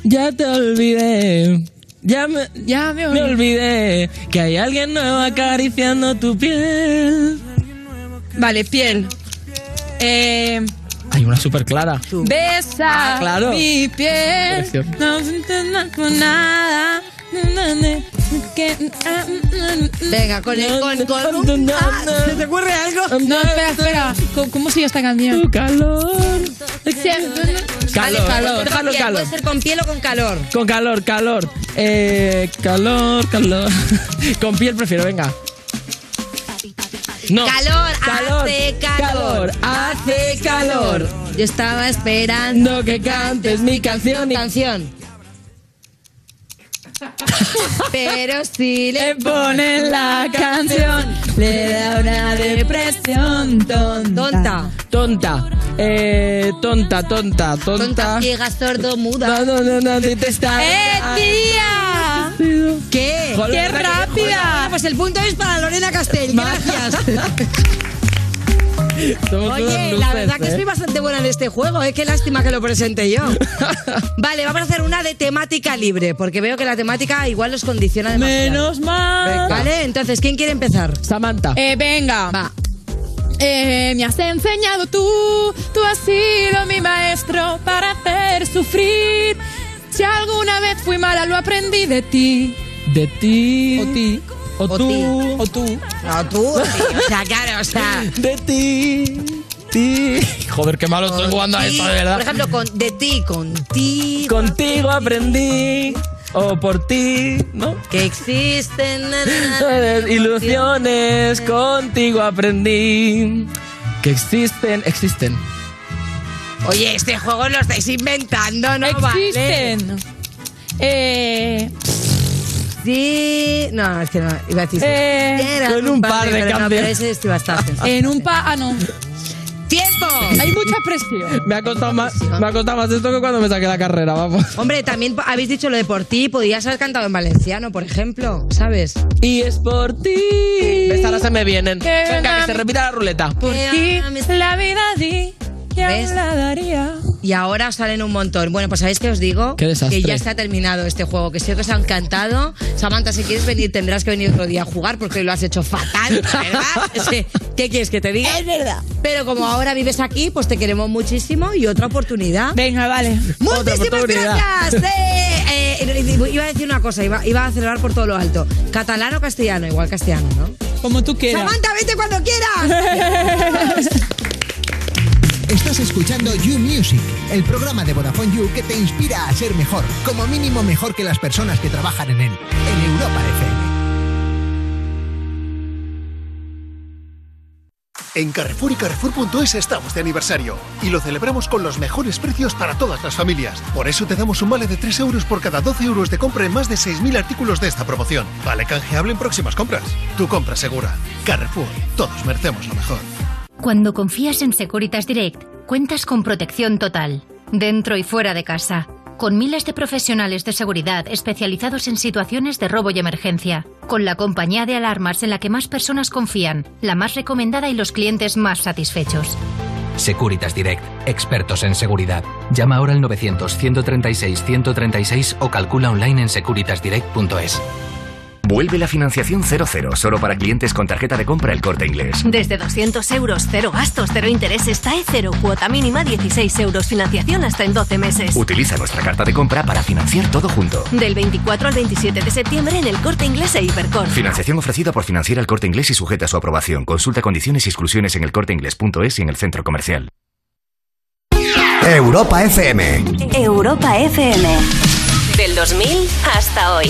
Ya te olvidé. Ya me, Ya me me olvidé. olvidé que hay alguien nuevo acariciando tu piel. Vale, piel. Eh, Hay una súper clara. besa Ah, claro. mi piel. No entiendo con nada. Que- Venga, con el... Con, con Ah, ¿Se te ocurre algo? No, espera, espera. ¿Cómo, cómo sigue esta canción? Tu calor. Vale, Calor. calor. Puede ser con piel o con calor. Con calor, calor. Eh, calor, calor. [laughs] Con piel prefiero, venga. No. Calor, Calor, hace calor, calor, hace calor. Yo estaba esperando que cantes mi canción y canción. Pero si le ponen la canción, le da una depresión tonta. tonta, tonta. Eh, tonta, tonta, tonta, tonta. ciega, sordo, muda. No, no, no, no, te está. ¡Eh, tía! ¿Qué? Joder, ¡Qué rápida! Pues el punto es para Lorena Castell. Gracias. [laughs] Somos Oye, la verdad que ¿eh? soy bastante buena en este juego, ¿eh? Qué lástima que lo presente yo. [laughs] Vale, vamos a hacer una de temática libre, porque veo que la temática igual los condiciona demasiado. Menos mal. Vale, entonces, ¿quién quiere empezar? Samantha. Eh, venga. Va. Eh, me has enseñado tú, tú has sido mi maestro para hacer sufrir. Si alguna vez fui mala, lo aprendí de ti. De ti. O ti. O, O tú. O tú. No, tú, o sea, claro, o sea... De ti. Ti. Joder, qué malo estoy jugando a esto, de verdad. Por ejemplo, con, de ti, contigo. Contigo aprendí. O por ti, ¿no? que existen Ilusiones, contigo aprendí. Que existen, existen. Oye, este juego lo estáis inventando, ¿no? Vale. Existen. Eh, Sí. No, no, es que no. Iba a decir. Eh, con un par de pero no, cambios. ese pensando. [laughs] en un pa... Ah, no. ¡Tiempo! Hay mucha presión. Me ha costado más, me ha costado más esto que cuando me saqué la carrera, vamos. Hombre, también habéis dicho lo de por ti. Podías haber cantado en valenciano, por ejemplo, ¿sabes? Y es por ti. ¿Ves? Ahora se me vienen. Venga, que se repita la ruleta. Por ti la vida di y aún ¿Ves? la daría. Y ahora os salen un montón. Bueno, pues ¿sabéis qué os digo? Qué. Que ya está terminado este juego, que sé que os ha encantado. Samantha, si quieres venir, tendrás que venir otro día a jugar porque hoy lo has hecho fatal, [laughs] ¿verdad? ¿Qué quieres que te diga? Es verdad. Pero como ahora vives aquí, pues te queremos muchísimo y otra oportunidad. Venga, vale. Muchísimas gracias. Eh, eh, iba a decir una cosa, iba, iba a celebrar por todo lo alto. ¿Catalán o castellano? Igual castellano, ¿no? Como tú quieras. Samantha, vete cuando quieras. [laughs] Estás escuchando You Music, el programa de Vodafone You que te inspira a ser mejor, como mínimo mejor que las personas que trabajan en él, en Europa FM. En Carrefour y Carrefour.es estamos de aniversario y lo celebramos con los mejores precios para todas las familias. Por eso te damos un vale de 3 euros por cada 12 euros de compra en más de 6.000 artículos de esta promoción. Vale canjeable en próximas compras. Tu compra segura. Carrefour. Todos merecemos lo mejor. Cuando confías en Securitas Direct, cuentas con protección total, dentro y fuera de casa, con miles de profesionales de seguridad especializados en situaciones de robo y emergencia, con la compañía de alarmas en la que más personas confían, la más recomendada y los clientes más satisfechos. Securitas Direct, expertos en seguridad. Llama ahora al 900 136 136 o calcula online en securitasdirect.es. Vuelve la financiación 00 solo para clientes con tarjeta de compra El Corte Inglés. Desde 200 euros, cero gastos, cero intereses, TAE cero, cuota mínima 16 euros, financiación hasta en 12 meses. Utiliza nuestra carta de compra para financiar todo junto. Del 24 al 27 de septiembre en el Corte Inglés e Hipercor. Financiación ofrecida por Financiera El Corte Inglés y sujeta a su aprobación. Consulta condiciones y exclusiones en elcorteinglés.es y en el centro comercial. Europa FM. Europa FM. Del 2000 hasta hoy.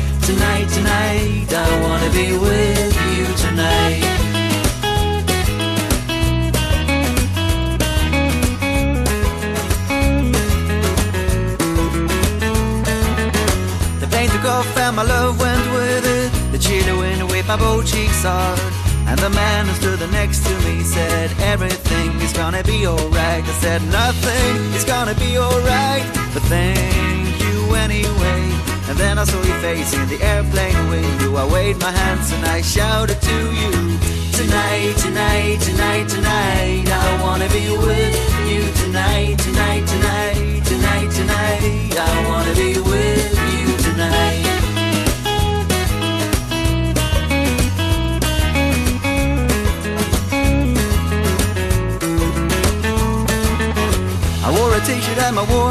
tonight, tonight, I wanna be with you tonight. The plane took off and my love went with it. The chilly wind whipped my both cheeks hard. And the man who stood next to me said, Everything is gonna be alright. I said, Nothing is gonna be alright. But thank you anyway. And then I saw your face in the airplane window. I waved my hands and I shouted to you, Tonight, tonight, tonight, tonight. I wanna be with you tonight, tonight, tonight, tonight, tonight. I wanna be with you tonight. I wore a t-shirt and my Abandoned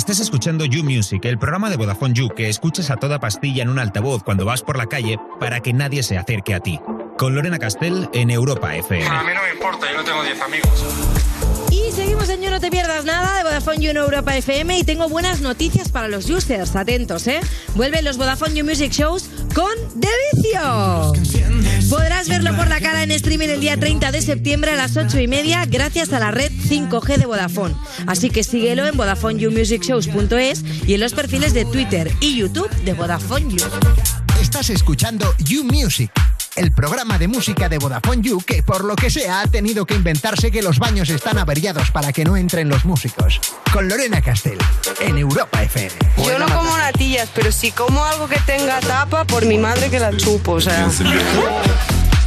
Estás escuchando You Music, el programa de Vodafone You que escuchas a toda pastilla en un altavoz cuando vas por la calle para que nadie se acerque a ti. Con Lorena Castell en Europa FM. A mí no me importa, yo no tengo 10 amigos. Y seguimos en You No Te Pierdas Nada de Vodafone You en Europa FM y tengo buenas noticias para los users, atentos, ¿eh? Vuelven los Vodafone You Music Shows con De Vicio. Podrás verlo por la cara en streaming el día 30 de septiembre a las 8 y media gracias a la red 5G de Vodafone. Así que síguelo en VodafoneYouMusicShows.es y en los perfiles de Twitter y YouTube de Vodafone You. Estás escuchando You Music, el programa de música de Vodafone You que por lo que sea ha tenido que inventarse que los baños están averiados para que no entren los músicos. Con Lorena Castell, en Europa FM. Yo no como natillas, pero si como algo que tenga tapa, por mi madre que la chupo, o sea.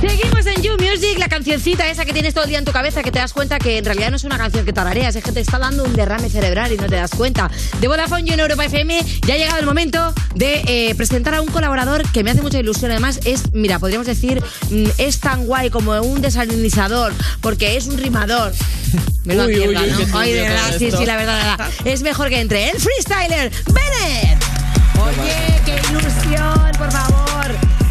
Seguimos en You Music, la cancioncita esa que tienes todo el día en tu cabeza que te das cuenta que en realidad no es una canción que tarareas, es que te está dando un derrame cerebral y no te das cuenta. De Vodafone You en Europa FM ya ha llegado el momento de eh, presentar a un colaborador que me hace mucha ilusión. Además, es, mira, podríamos decir, mm, es tan guay como un desalinizador, porque es un rimador. [laughs] Me lo Uy, mierda, uy, ¿no? Ay, de verdad, sí, sí, la verdad, la verdad. Es mejor que entre el freestyler Bennett. Oye, qué ilusión, por favor.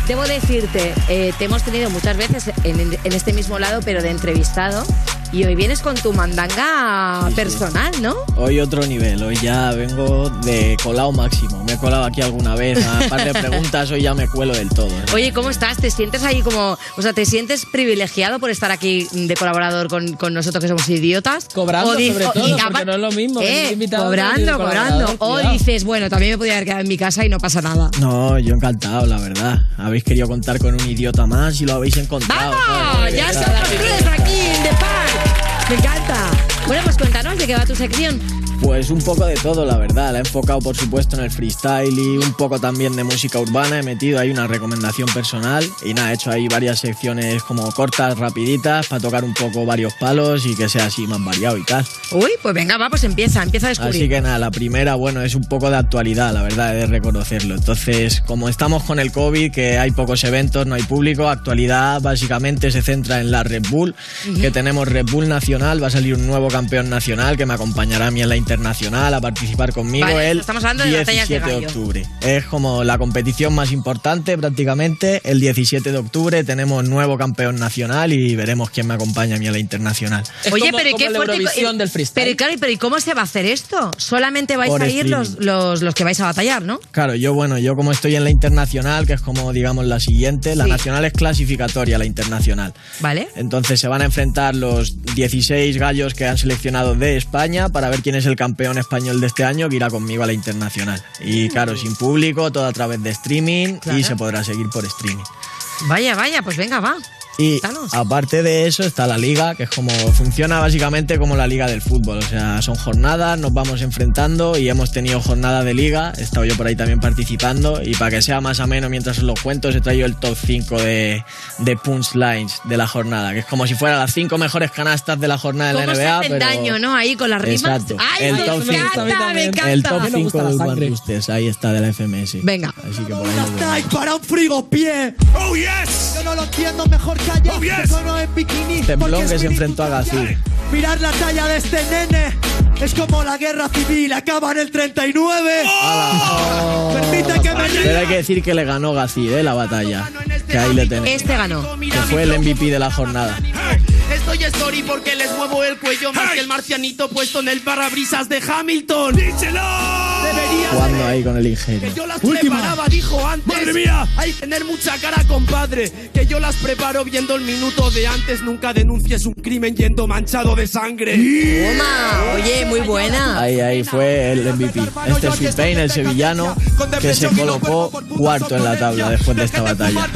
Debo decirte, eh, te hemos tenido muchas veces en, en este mismo lado, pero de entrevistado. Y hoy vienes con tu mandanga personal, ¿no? Hoy otro nivel, hoy ya vengo de colado máximo. Me he colado aquí alguna vez, a un par de preguntas, hoy ya me cuelo del todo. ¿eh? Oye, ¿cómo estás? ¿Te sientes ahí como, o sea, te sientes privilegiado por estar aquí de colaborador con, con nosotros que somos idiotas? Cobrando O sobre todo, y porque no es lo mismo Eh, cobrando, cobrando. O dices, bueno, también me podría haber quedado en mi casa y no pasa nada. No, yo encantado, la verdad. Habéis querido contar con un idiota más y lo habéis encontrado. ¡Vamos! Joder, ¡Ya tres aquí en The Park! ¡Me encanta! Bueno, pues cuéntanos de qué va tu sección. Pues un poco de todo, la verdad. La he enfocado, por supuesto, en el freestyle y un poco también de música urbana. He metido ahí una recomendación personal y nada, he hecho ahí varias secciones como cortas, rapiditas, para tocar un poco varios palos y que sea así más variado y tal. Uy, pues venga, va, pues empieza, empieza a descubrir. Así que nada, la primera, bueno, es un poco de actualidad, la verdad, he de reconocerlo. Entonces, como estamos con el COVID, que hay pocos eventos, no hay público, actualidad básicamente se centra en la Red Bull, que tenemos Red Bull Nacional, va a salir un nuevo campeón nacional que me acompañará a mí en la internacional a participar conmigo Vale, el estamos hablando de batallas de 17 de gallo. octubre. Es como la competición más importante prácticamente. El 17 de octubre tenemos nuevo campeón nacional y veremos quién me acompaña a mí en la internacional. Oye, pero ¿y qué fuerte? eh, Pero y claro, pero ¿y cómo se va a hacer esto? Solamente vais Por a ir los, los, los que vais a batallar, ¿no? Claro, yo bueno, yo como estoy en la internacional, que es como digamos la siguiente, la Sí. nacional es clasificatoria, la internacional. ¿Vale? Entonces se van a enfrentar los 16 gallos que han seleccionado de España para ver quién es el campeón español de este año que irá conmigo a la internacional. Y claro, sin público, todo a través de streaming Claro. y se podrá seguir por streaming. Vaya, vaya, pues venga, va. Y aparte de eso está la liga, que es como funciona básicamente como la liga del fútbol. O sea, son jornadas, nos vamos enfrentando y hemos tenido jornada de liga. He estado yo por ahí también participando. Y para que sea más ameno mientras os lo cuento, os he traído el top 5 de, de punchlines de la jornada, que es como si fueran las 5 mejores canastas de la jornada de la ¿Cómo se NBA. hacen pero... daño, no? Ahí con las rimas. Exacto. ¡Ay, el me top 5. encanta, me encanta! El top A mí me 5 gusta la de. Roosters, ahí está de la FMS. Venga. Así que por ahí para un frigopié. Oh yes. Yo no lo entiendo, mejor Oh yes. en bikini. Temblón que se enfrentó a Gazir. Mirar la talla de este nene. Es como la guerra civil, acaba en el 39. Permite que me Pero hay que decir que le ganó Gazir, ¿eh? La batalla. Que ahí le tenemos. Este ganó. Que fue el MVP de la jornada. Estoy story porque les muevo el cuello más que el marcianito puesto en el parabrisas de Hamilton. ¡Díselo! Debería Jugando ahí con el ingenio. yo las preparaba, dijo antes. ¡Madre mía! Hay que tener mucha cara, compadre. Que yo las preparo viendo el minuto de antes. Nunca denuncies un crimen yendo manchado de sangre. Toma, oye, muy buena. Ahí, ahí fue el MVP. Este es Sweet Pain, el sevillano, que se colocó cuarto en la tabla después de esta batalla.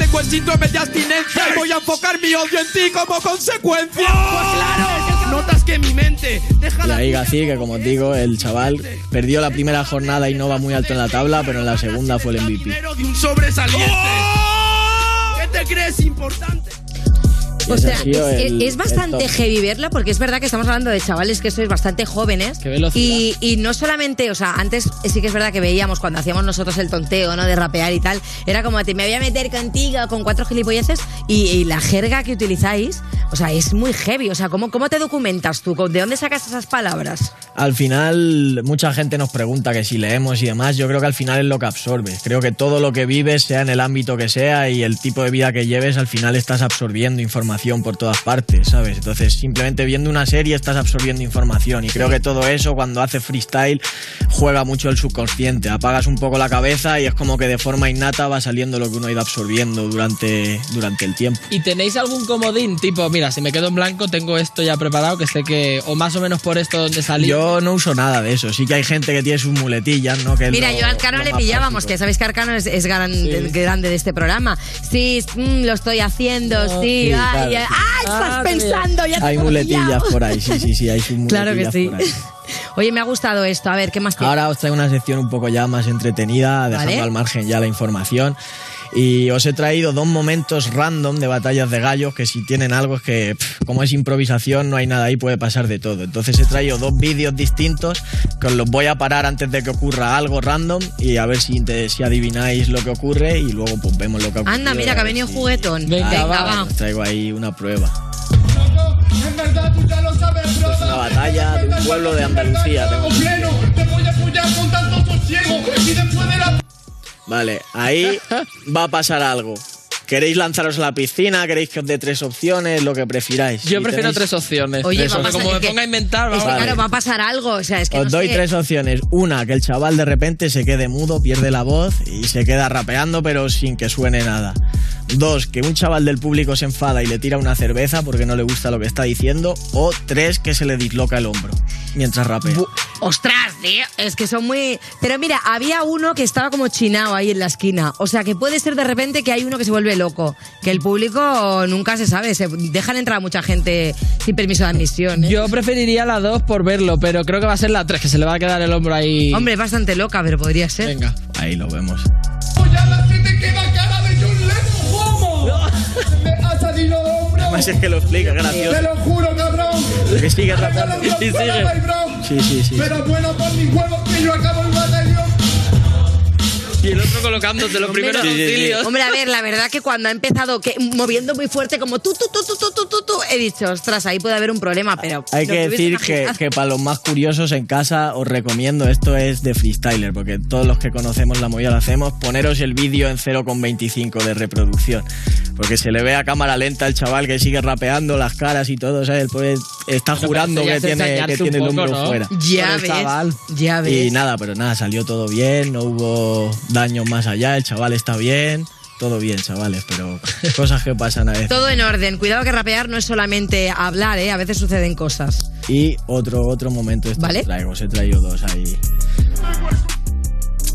Voy a enfocar mi odio en ti como consecuencia. Pues claro, notas que mi mente deja la ahí Gazir, que como os digo, el chaval perdió la primera jornada y no va muy alto en la tabla, pero en la segunda fue el MVP. de un sobresaliente. ¿Qué te crees importante? O sea, es, el- es bastante heavy verlo porque es verdad que estamos hablando de chavales que sois bastante jóvenes. Qué. Y, y no solamente, o sea, antes sí que es verdad que veíamos cuando hacíamos nosotros el tonteo, ¿no? De rapear y tal. Era como, te me voy a meter contigo con cuatro gilipolleces y, y la jerga que utilizáis, o sea, es muy heavy. O sea, ¿cómo, cómo te documentas tú? ¿De dónde sacas esas palabras? Al final, mucha gente nos pregunta que si leemos y demás, yo creo que al final es lo que absorbes. Creo que todo lo que vives, sea en el ámbito que sea y el tipo de vida que lleves, al final estás absorbiendo información por todas partes, ¿sabes? Entonces, simplemente viendo una serie estás absorbiendo información y creo que todo eso, cuando haces freestyle, juega mucho el subconsciente. Apagas un poco la cabeza y es como que de forma innata va saliendo lo que uno ha ido absorbiendo durante, durante el tiempo. ¿Y tenéis algún comodín? Tipo, mira, si me quedo en blanco, tengo esto ya preparado, que sé que, o más o menos por esto donde salí. Yo no uso nada de eso. Sí que hay gente que tiene sus muletillas, ¿no? Que Mira, lo- yo a Arcano le pillábamos, que sabéis que Arcano es, es gran- grande de este programa. Sí, mm, lo estoy haciendo, sí. sí, ay, claro, ay, sí. ay, estás Ah, pensando, ya te Hay he muletillas por ahí, sí, sí, sí, hay sus muletillas [laughs] Claro que sí. por ahí. Oye, me ha gustado esto. A ver, ¿qué más tienes? Ahora os traigo una sección un poco ya más entretenida, dejando Vale. al margen ya la información. Y os he traído dos momentos random de batallas de gallos que si tienen algo es que, pff, como es improvisación, no hay nada ahí, puede pasar de todo. Entonces he traído dos vídeos distintos que os los voy a parar antes de que ocurra algo random y a ver si, te- si adivináis lo que ocurre y luego pues vemos lo que ocurre. Anda, mira que ha venido juguetón. Venga, va. Os traigo ahí una prueba. Es una batalla de un pueblo de Andalucía. tengo Vale, ahí [laughs] va a pasar algo. ¿Queréis lanzaros a la piscina? ¿Queréis que os dé tres opciones? Lo que prefiráis. Yo Si prefiero tenéis- tres opciones. Oye, Tres vamos a- opciones. como me ponga a inventar, Es que, vamos. Vale. claro, va a pasar algo. O sea, es que Os no doy sé. tres opciones. Una, que el chaval de repente se quede mudo, pierde la voz y se queda rapeando pero sin que suene nada. Dos, que un chaval del público se enfada y le tira una cerveza porque no le gusta lo que está diciendo. O tres, que se le disloca el hombro mientras rapea. Ostras, tío, es que son muy... Pero mira, había uno que estaba como chinado ahí en la esquina. O sea, que puede ser de repente que hay uno que se vuelve loco. Que el público nunca se sabe. Se dejan entrar a mucha gente sin permiso de admisión. ¿eh? Yo preferiría la 2 por verlo, pero creo que va a ser la 3, que se le va a quedar el hombro ahí. Hombre, es bastante loca, pero podría ser. Venga. Ahí lo vemos. Además es que lo explica, Te gracioso. lo juro, cabrón. Que sigue rapeando. Sí, sí, sí. Pero bueno, por mis huevos que yo acabo el. Y el otro colocándote los [laughs] primeros auxilios. Hombre, a ver, la verdad que cuando ha empezado que, moviendo muy fuerte como tú, tú, tú, tú, tú, tú, tú, tú, he dicho, ostras, ahí puede haber un problema, pero... Hay que decir que, que para los más curiosos en casa os recomiendo, esto es de freestyler, porque todos los que conocemos la movida lo hacemos, poneros el vídeo en 0,25 de reproducción, porque se le ve a cámara lenta el chaval que sigue rapeando las caras y todo, ¿sabes? El pobre está Pero jurando que tiene, que tiene el poco, hombro ¿no? fuera. Ya ves, chaval. ya ves. Y nada, pero nada, salió todo bien, no hubo daños más allá, el chaval está bien, todo bien, chavales, pero cosas que pasan a veces. Todo en orden. Cuidado que rapear no es solamente hablar, ¿eh? A veces suceden cosas. Y otro, otro momento esto ¿Vale? traigo, os he traído dos ahí.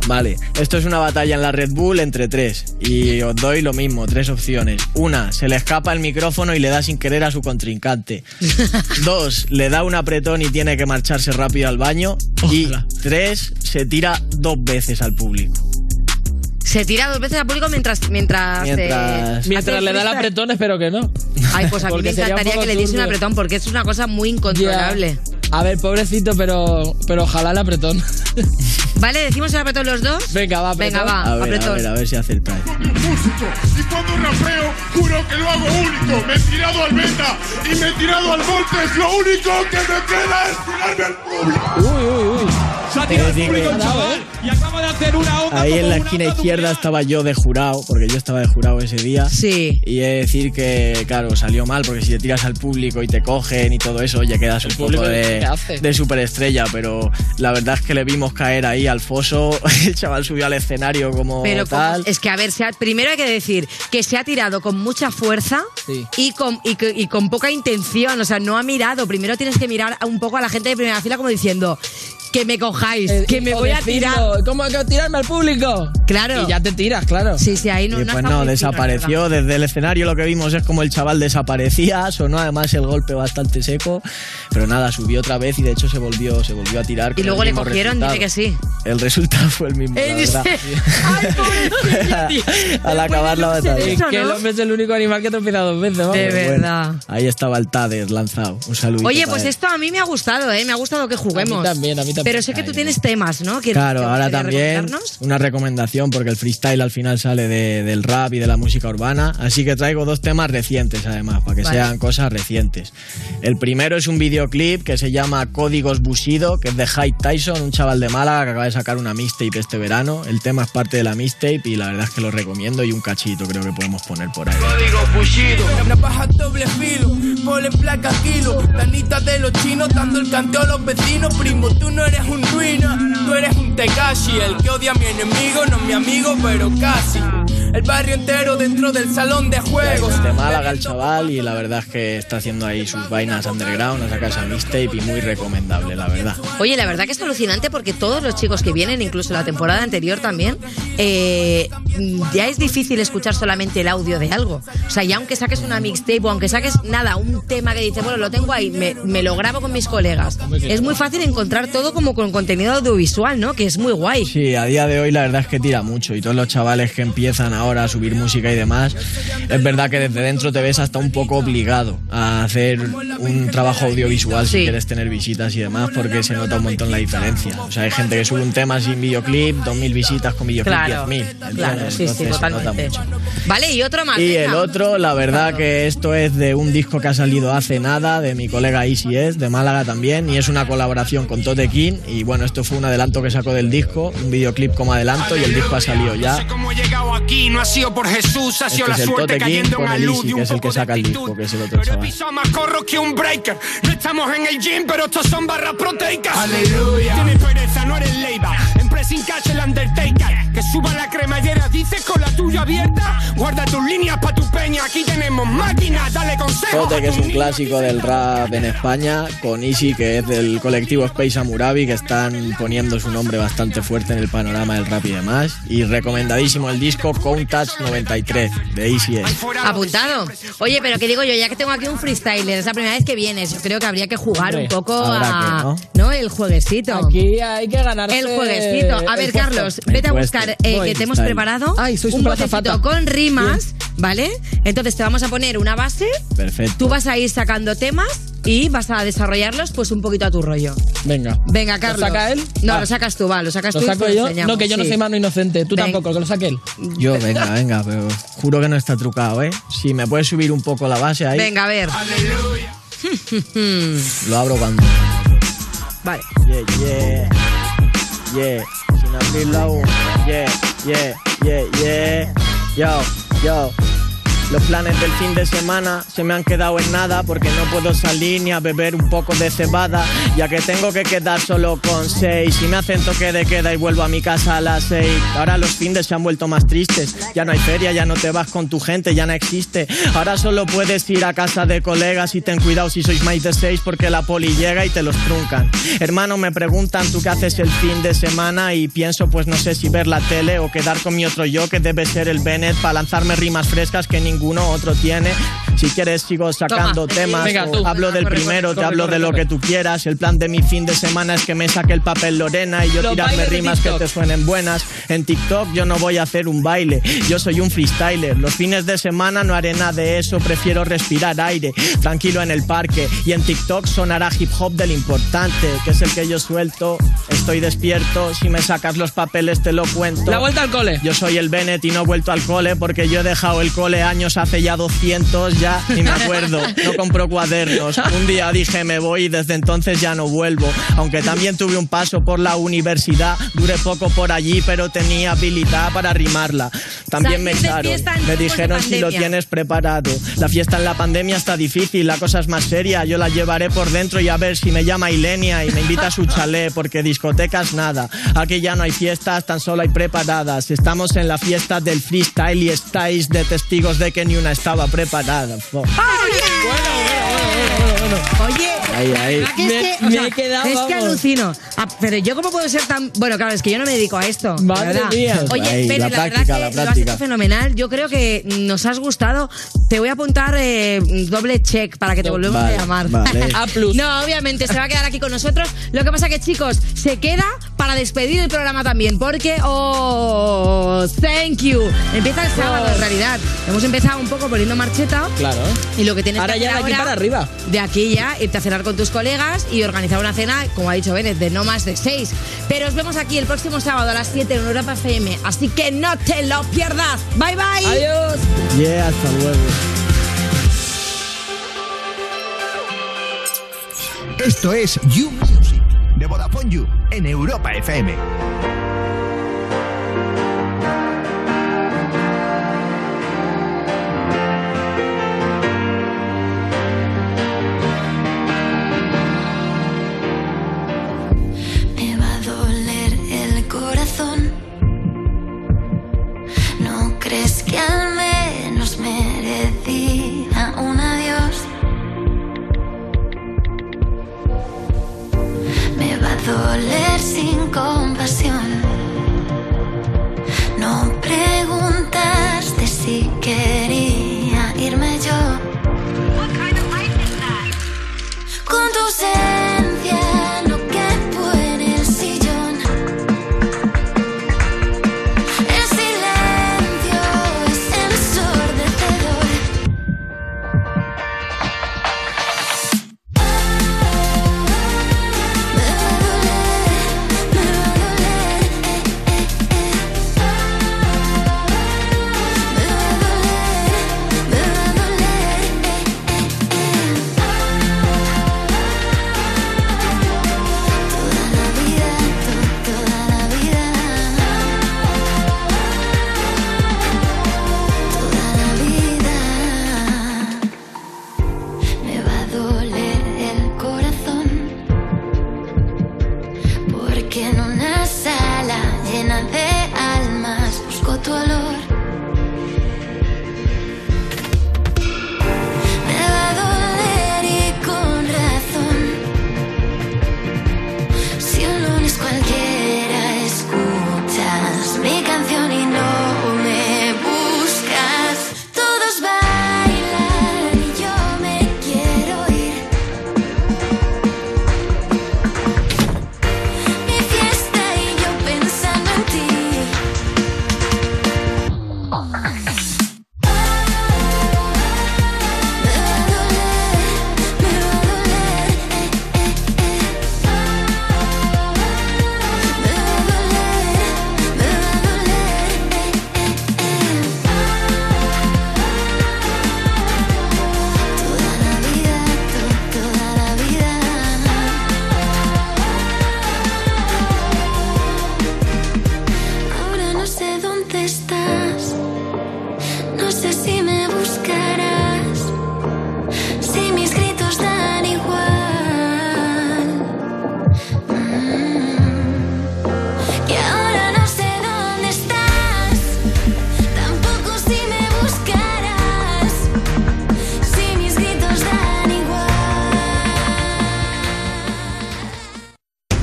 Vale, esto es una batalla en la Red Bull entre tres. Y os doy lo mismo, tres opciones. Una, se le escapa el micrófono y le da sin querer a su contrincante. [laughs] Dos, le da un apretón y tiene que marcharse rápido al baño. Y tres, se tira dos veces al público. Se tira dos veces al público mientras... Mientras, Mientras- eh, Mientras le da el apretón, espero que no. Ay, pues a mí me encantaría que le diese un apretón porque es una cosa muy incontrolable. A ver, pobrecito, pero, pero ojalá el apretón. [laughs] ¿Vale? ¿Decimos el apretón los dos? Venga, va, Venga, va, A ver, a apretón. ver, a ver si acertáis. músico y cuando rapeo juro que lo hago único. Me he tirado al beta y me he tirado al golpe. Lo único que me queda es tirarme al público. Uy, uy, uy. Se ha tirado al público el chaval y acaba de hacer una onda Ahí en la esquina izquierda estaba yo de jurado, porque yo estaba de jurado ese día. Sí. Y he de decir que, claro, salió mal, porque si te tiras al público y te cogen y todo eso, ya quedas un poco público, de, ¿qué hace? de superestrella. Pero la verdad es que le vimos caer ahí al foso. [laughs] El chaval subió al escenario como Pero como- tal. es que, a ver, se ha- primero hay que decir que se ha tirado con mucha fuerza Sí. y, con, y, que- y con poca intención. O sea, no ha mirado. Primero tienes que mirar un poco a la gente de primera fila como diciendo que me cojáis, que me voy a tirar. ¿Cómo que tirarme al público? Claro. Y ya te tiras, claro. Sí, sí, ahí no, y no pues no, la desapareció. verdad. Desde el escenario lo que vimos es como el chaval desaparecía. Sonó además el golpe bastante seco. Pero nada, subió otra vez y de hecho se volvió, se volvió a tirar. Y luego el le cogieron, resultado. dice que sí. El resultado fue el mismo. la verdad. [laughs] [laughs] Al acabar la batalla. Es que el hombre es el único animal que tropieza dos veces, vamos. De Bueno, verdad. ahí estaba el Tader lanzado. Un saludo. Oye, pues esto a mí me ha gustado, ¿eh? Me ha gustado que juguemos. A mí también, a mí también. Pero sé que tú tienes temas, ¿no? ¿Quieres- Claro, ahora también una recomendación porque el freestyle al final sale de- del rap y de la música urbana, así que traigo dos temas recientes además, para que Vale. sean cosas recientes. El primero es un videoclip que se llama Códigos Bushido, que es de Hyde Tyson, un chaval de Málaga que acaba de sacar una mixtape este verano. El tema es parte de la mixtape y la verdad es que lo recomiendo y un cachito creo que podemos poner por ahí. Código Bushido. Una paja doble filo, ponle placa kilo. Tanita de los chinos dando el canteo a los vecinos. Primo, tú no eres un ruina, tú eres un Tekashi. El que odia a mi enemigo, no mi amigo, pero casi. El barrio entero dentro del salón de juegos. de Málaga el chaval y la verdad es que está haciendo ahí sus vainas underground, ha sacado esa mixtape y muy recomendable, la verdad. Oye, la verdad que es alucinante porque todos los chicos que vienen, incluso la temporada anterior también, eh, ya es difícil escuchar solamente el audio de algo. O sea, ya aunque saques una mixtape o aunque saques nada, un tema que dices, bueno, lo tengo ahí, me, me lo grabo con mis colegas. Es muy fácil encontrar todo como con contenido audiovisual, ¿no? Que es muy guay. Sí, a día de hoy la verdad es que tira mucho y todos los chavales que empiezan ahora a subir música y demás, es verdad que desde dentro te ves hasta un poco obligado a hacer un trabajo audiovisual si quieres tener visitas y demás porque se nota un montón la diferencia. O sea, hay gente que sube un tema sin videoclip, 2.000 visitas con videoclip, Claro, 10.000. claro, sí, sí, totalmente. Vale, y otro más. Y venga. el otro, la verdad que esto es de un disco que ha salido hace nada, de mi colega Easy S, de Málaga también, y es una colaboración con Tote King. Y bueno, esto fue un adelanto que sacó del disco, un videoclip como adelanto, y el disco ha salido ya. Este es el Tote King con el Easy, que es el que saca el disco, que es el otro chaval. piso más corro que un breaker. No estamos en el gym, pero estos son barras proteicas. Aleluya. Tienes pereza, no eres leiva. Pressing cash el Undertaker. Que suba la cremallera, dice con la tuya abierta. Guarda tus líneas pa' tu peña. Aquí tenemos máquinas, dale consejos. Jote, que es un clásico del rap en España, con Easy, que es del colectivo Space Amurabi, que están poniendo su nombre bastante fuerte en el panorama del rap y demás. Y recomendadísimo el disco Count Touch 93 de Easy S. Apuntado. Oye, pero que digo yo, ya que tengo aquí un freestyler, es la primera vez que vienes, yo creo que habría que jugar Hombre, un poco habrá a... que, ¿no? ¿no? El jueguecito. Aquí hay que ganarse El jueguecito. A ver. Carlos, vete a buscar eh, que te hemos preparado Ay, soy un botecito con rimas, ¿vale? Entonces te vamos a poner una base, Perfecto. tú vas a ir sacando temas y vas a desarrollarlos pues un poquito a tu rollo. Venga. Venga, Carlos. ¿Lo saca él? No, lo sacas tú, va, lo sacas ¿Lo tú y saco te yo? enseñamos, No, que yo no sí. soy mano inocente. Tú tampoco, que lo saque él. Yo, venga, venga, pero juro que no está trucado, ¿eh? Si me puedes subir un poco la base ahí, Venga, a ver. [laughs] lo abro cuando. vale. Yeah, yeah. Yeah. Abrirlo aún. Yeah, yeah, yeah, yeah. Yo, yo. Los planes del fin de semana se me han quedado en nada porque no puedo salir ni a beber un poco de cebada, ya que tengo que quedar solo con seis. Y me hacen toque de queda y vuelvo a mi casa a las seis. Ahora los fines se han vuelto más tristes. Ya no hay feria, ya no te vas con tu gente, ya no existe. Ahora solo puedes ir a casa de colegas y ten cuidado si sois más de seis porque la poli llega y te los truncan. Hermano, me preguntan tú qué haces el fin de semana y pienso pues no sé si ver la tele o quedar con mi otro yo que debe ser el Bennett para lanzarme rimas frescas que ninguno otro tiene. Si quieres sigo sacando Toma. temas Venga, tú. hablo del Corre, primero, corre, te hablo corre, de lo que tú quieras. El plan de mi fin de semana es que me saque el papel Lorena y yo Los tirarme rimas que te suenen buenas. En TikTok yo no voy a hacer un baile, yo soy un freestyler. Los fines de semana no haré nada de eso, prefiero respirar aire, tranquilo en el parque. Y en TikTok sonará hip hop del importante, que es el que yo suelto. Estoy despierto, si me sacas los papeles te lo cuento. La vuelta al cole. Yo soy el Bennett y no he vuelto al cole porque yo he dejado el cole años hace ya 200 ya ni me acuerdo. No compro cuadernos. Un día dije me voy y desde entonces ya no vuelvo. Aunque también tuve un paso por la universidad. Duré poco por allí pero tenía habilidad para rimarla. También me echaron. Me dijeron si lo tienes preparado. La fiesta en la pandemia está difícil, la cosa es más seria. Yo la llevaré por dentro y a ver si me llama Ilenia y me invita a su chalet, porque discotecas nada. Aquí ya no hay fiestas, tan solo hay preparadas. Estamos en la fiesta del freestyle y estáis de testigos de que ni una estaba preparada. Fo. Oye, Ahí, ahí. ¿verdad que es Me- que, o me sea, he quedado, es que alucino. Ah, pero yo cómo puedo ser tan... Bueno, claro, es que yo no me dedico a esto. la Madre verdad. mía. Oye, Ahí, Pérez, la la, práctica, verdad la que lo has hecho fenomenal. Yo creo que nos has gustado. Te voy a apuntar eh, doble check para que te volvamos Vale, a llamar. vale. [laughs] A plus. No, obviamente se va a quedar aquí con nosotros. Lo que pasa que, chicos, se queda para despedir el programa también, porque oh, thank you. Empieza el sábado, en realidad. Hemos empezado un poco poniendo marcheta. Claro. Y lo que tienes Ahora que ya hacer de aquí ahora- para arriba. De aquí ya, irte a cenar con tus colegas y organizar una cena, como ha dicho Bennett, de no más de seis. Pero os vemos aquí el próximo sábado a las 7 en Europa FM, así que no te lo pierdas. Bye bye. Adiós. Yeah, hasta luego. Esto es You Music de Vodafone You en Europa FM. Doler sin compasión. No preguntaste si quería irme yo. Con tu ausencia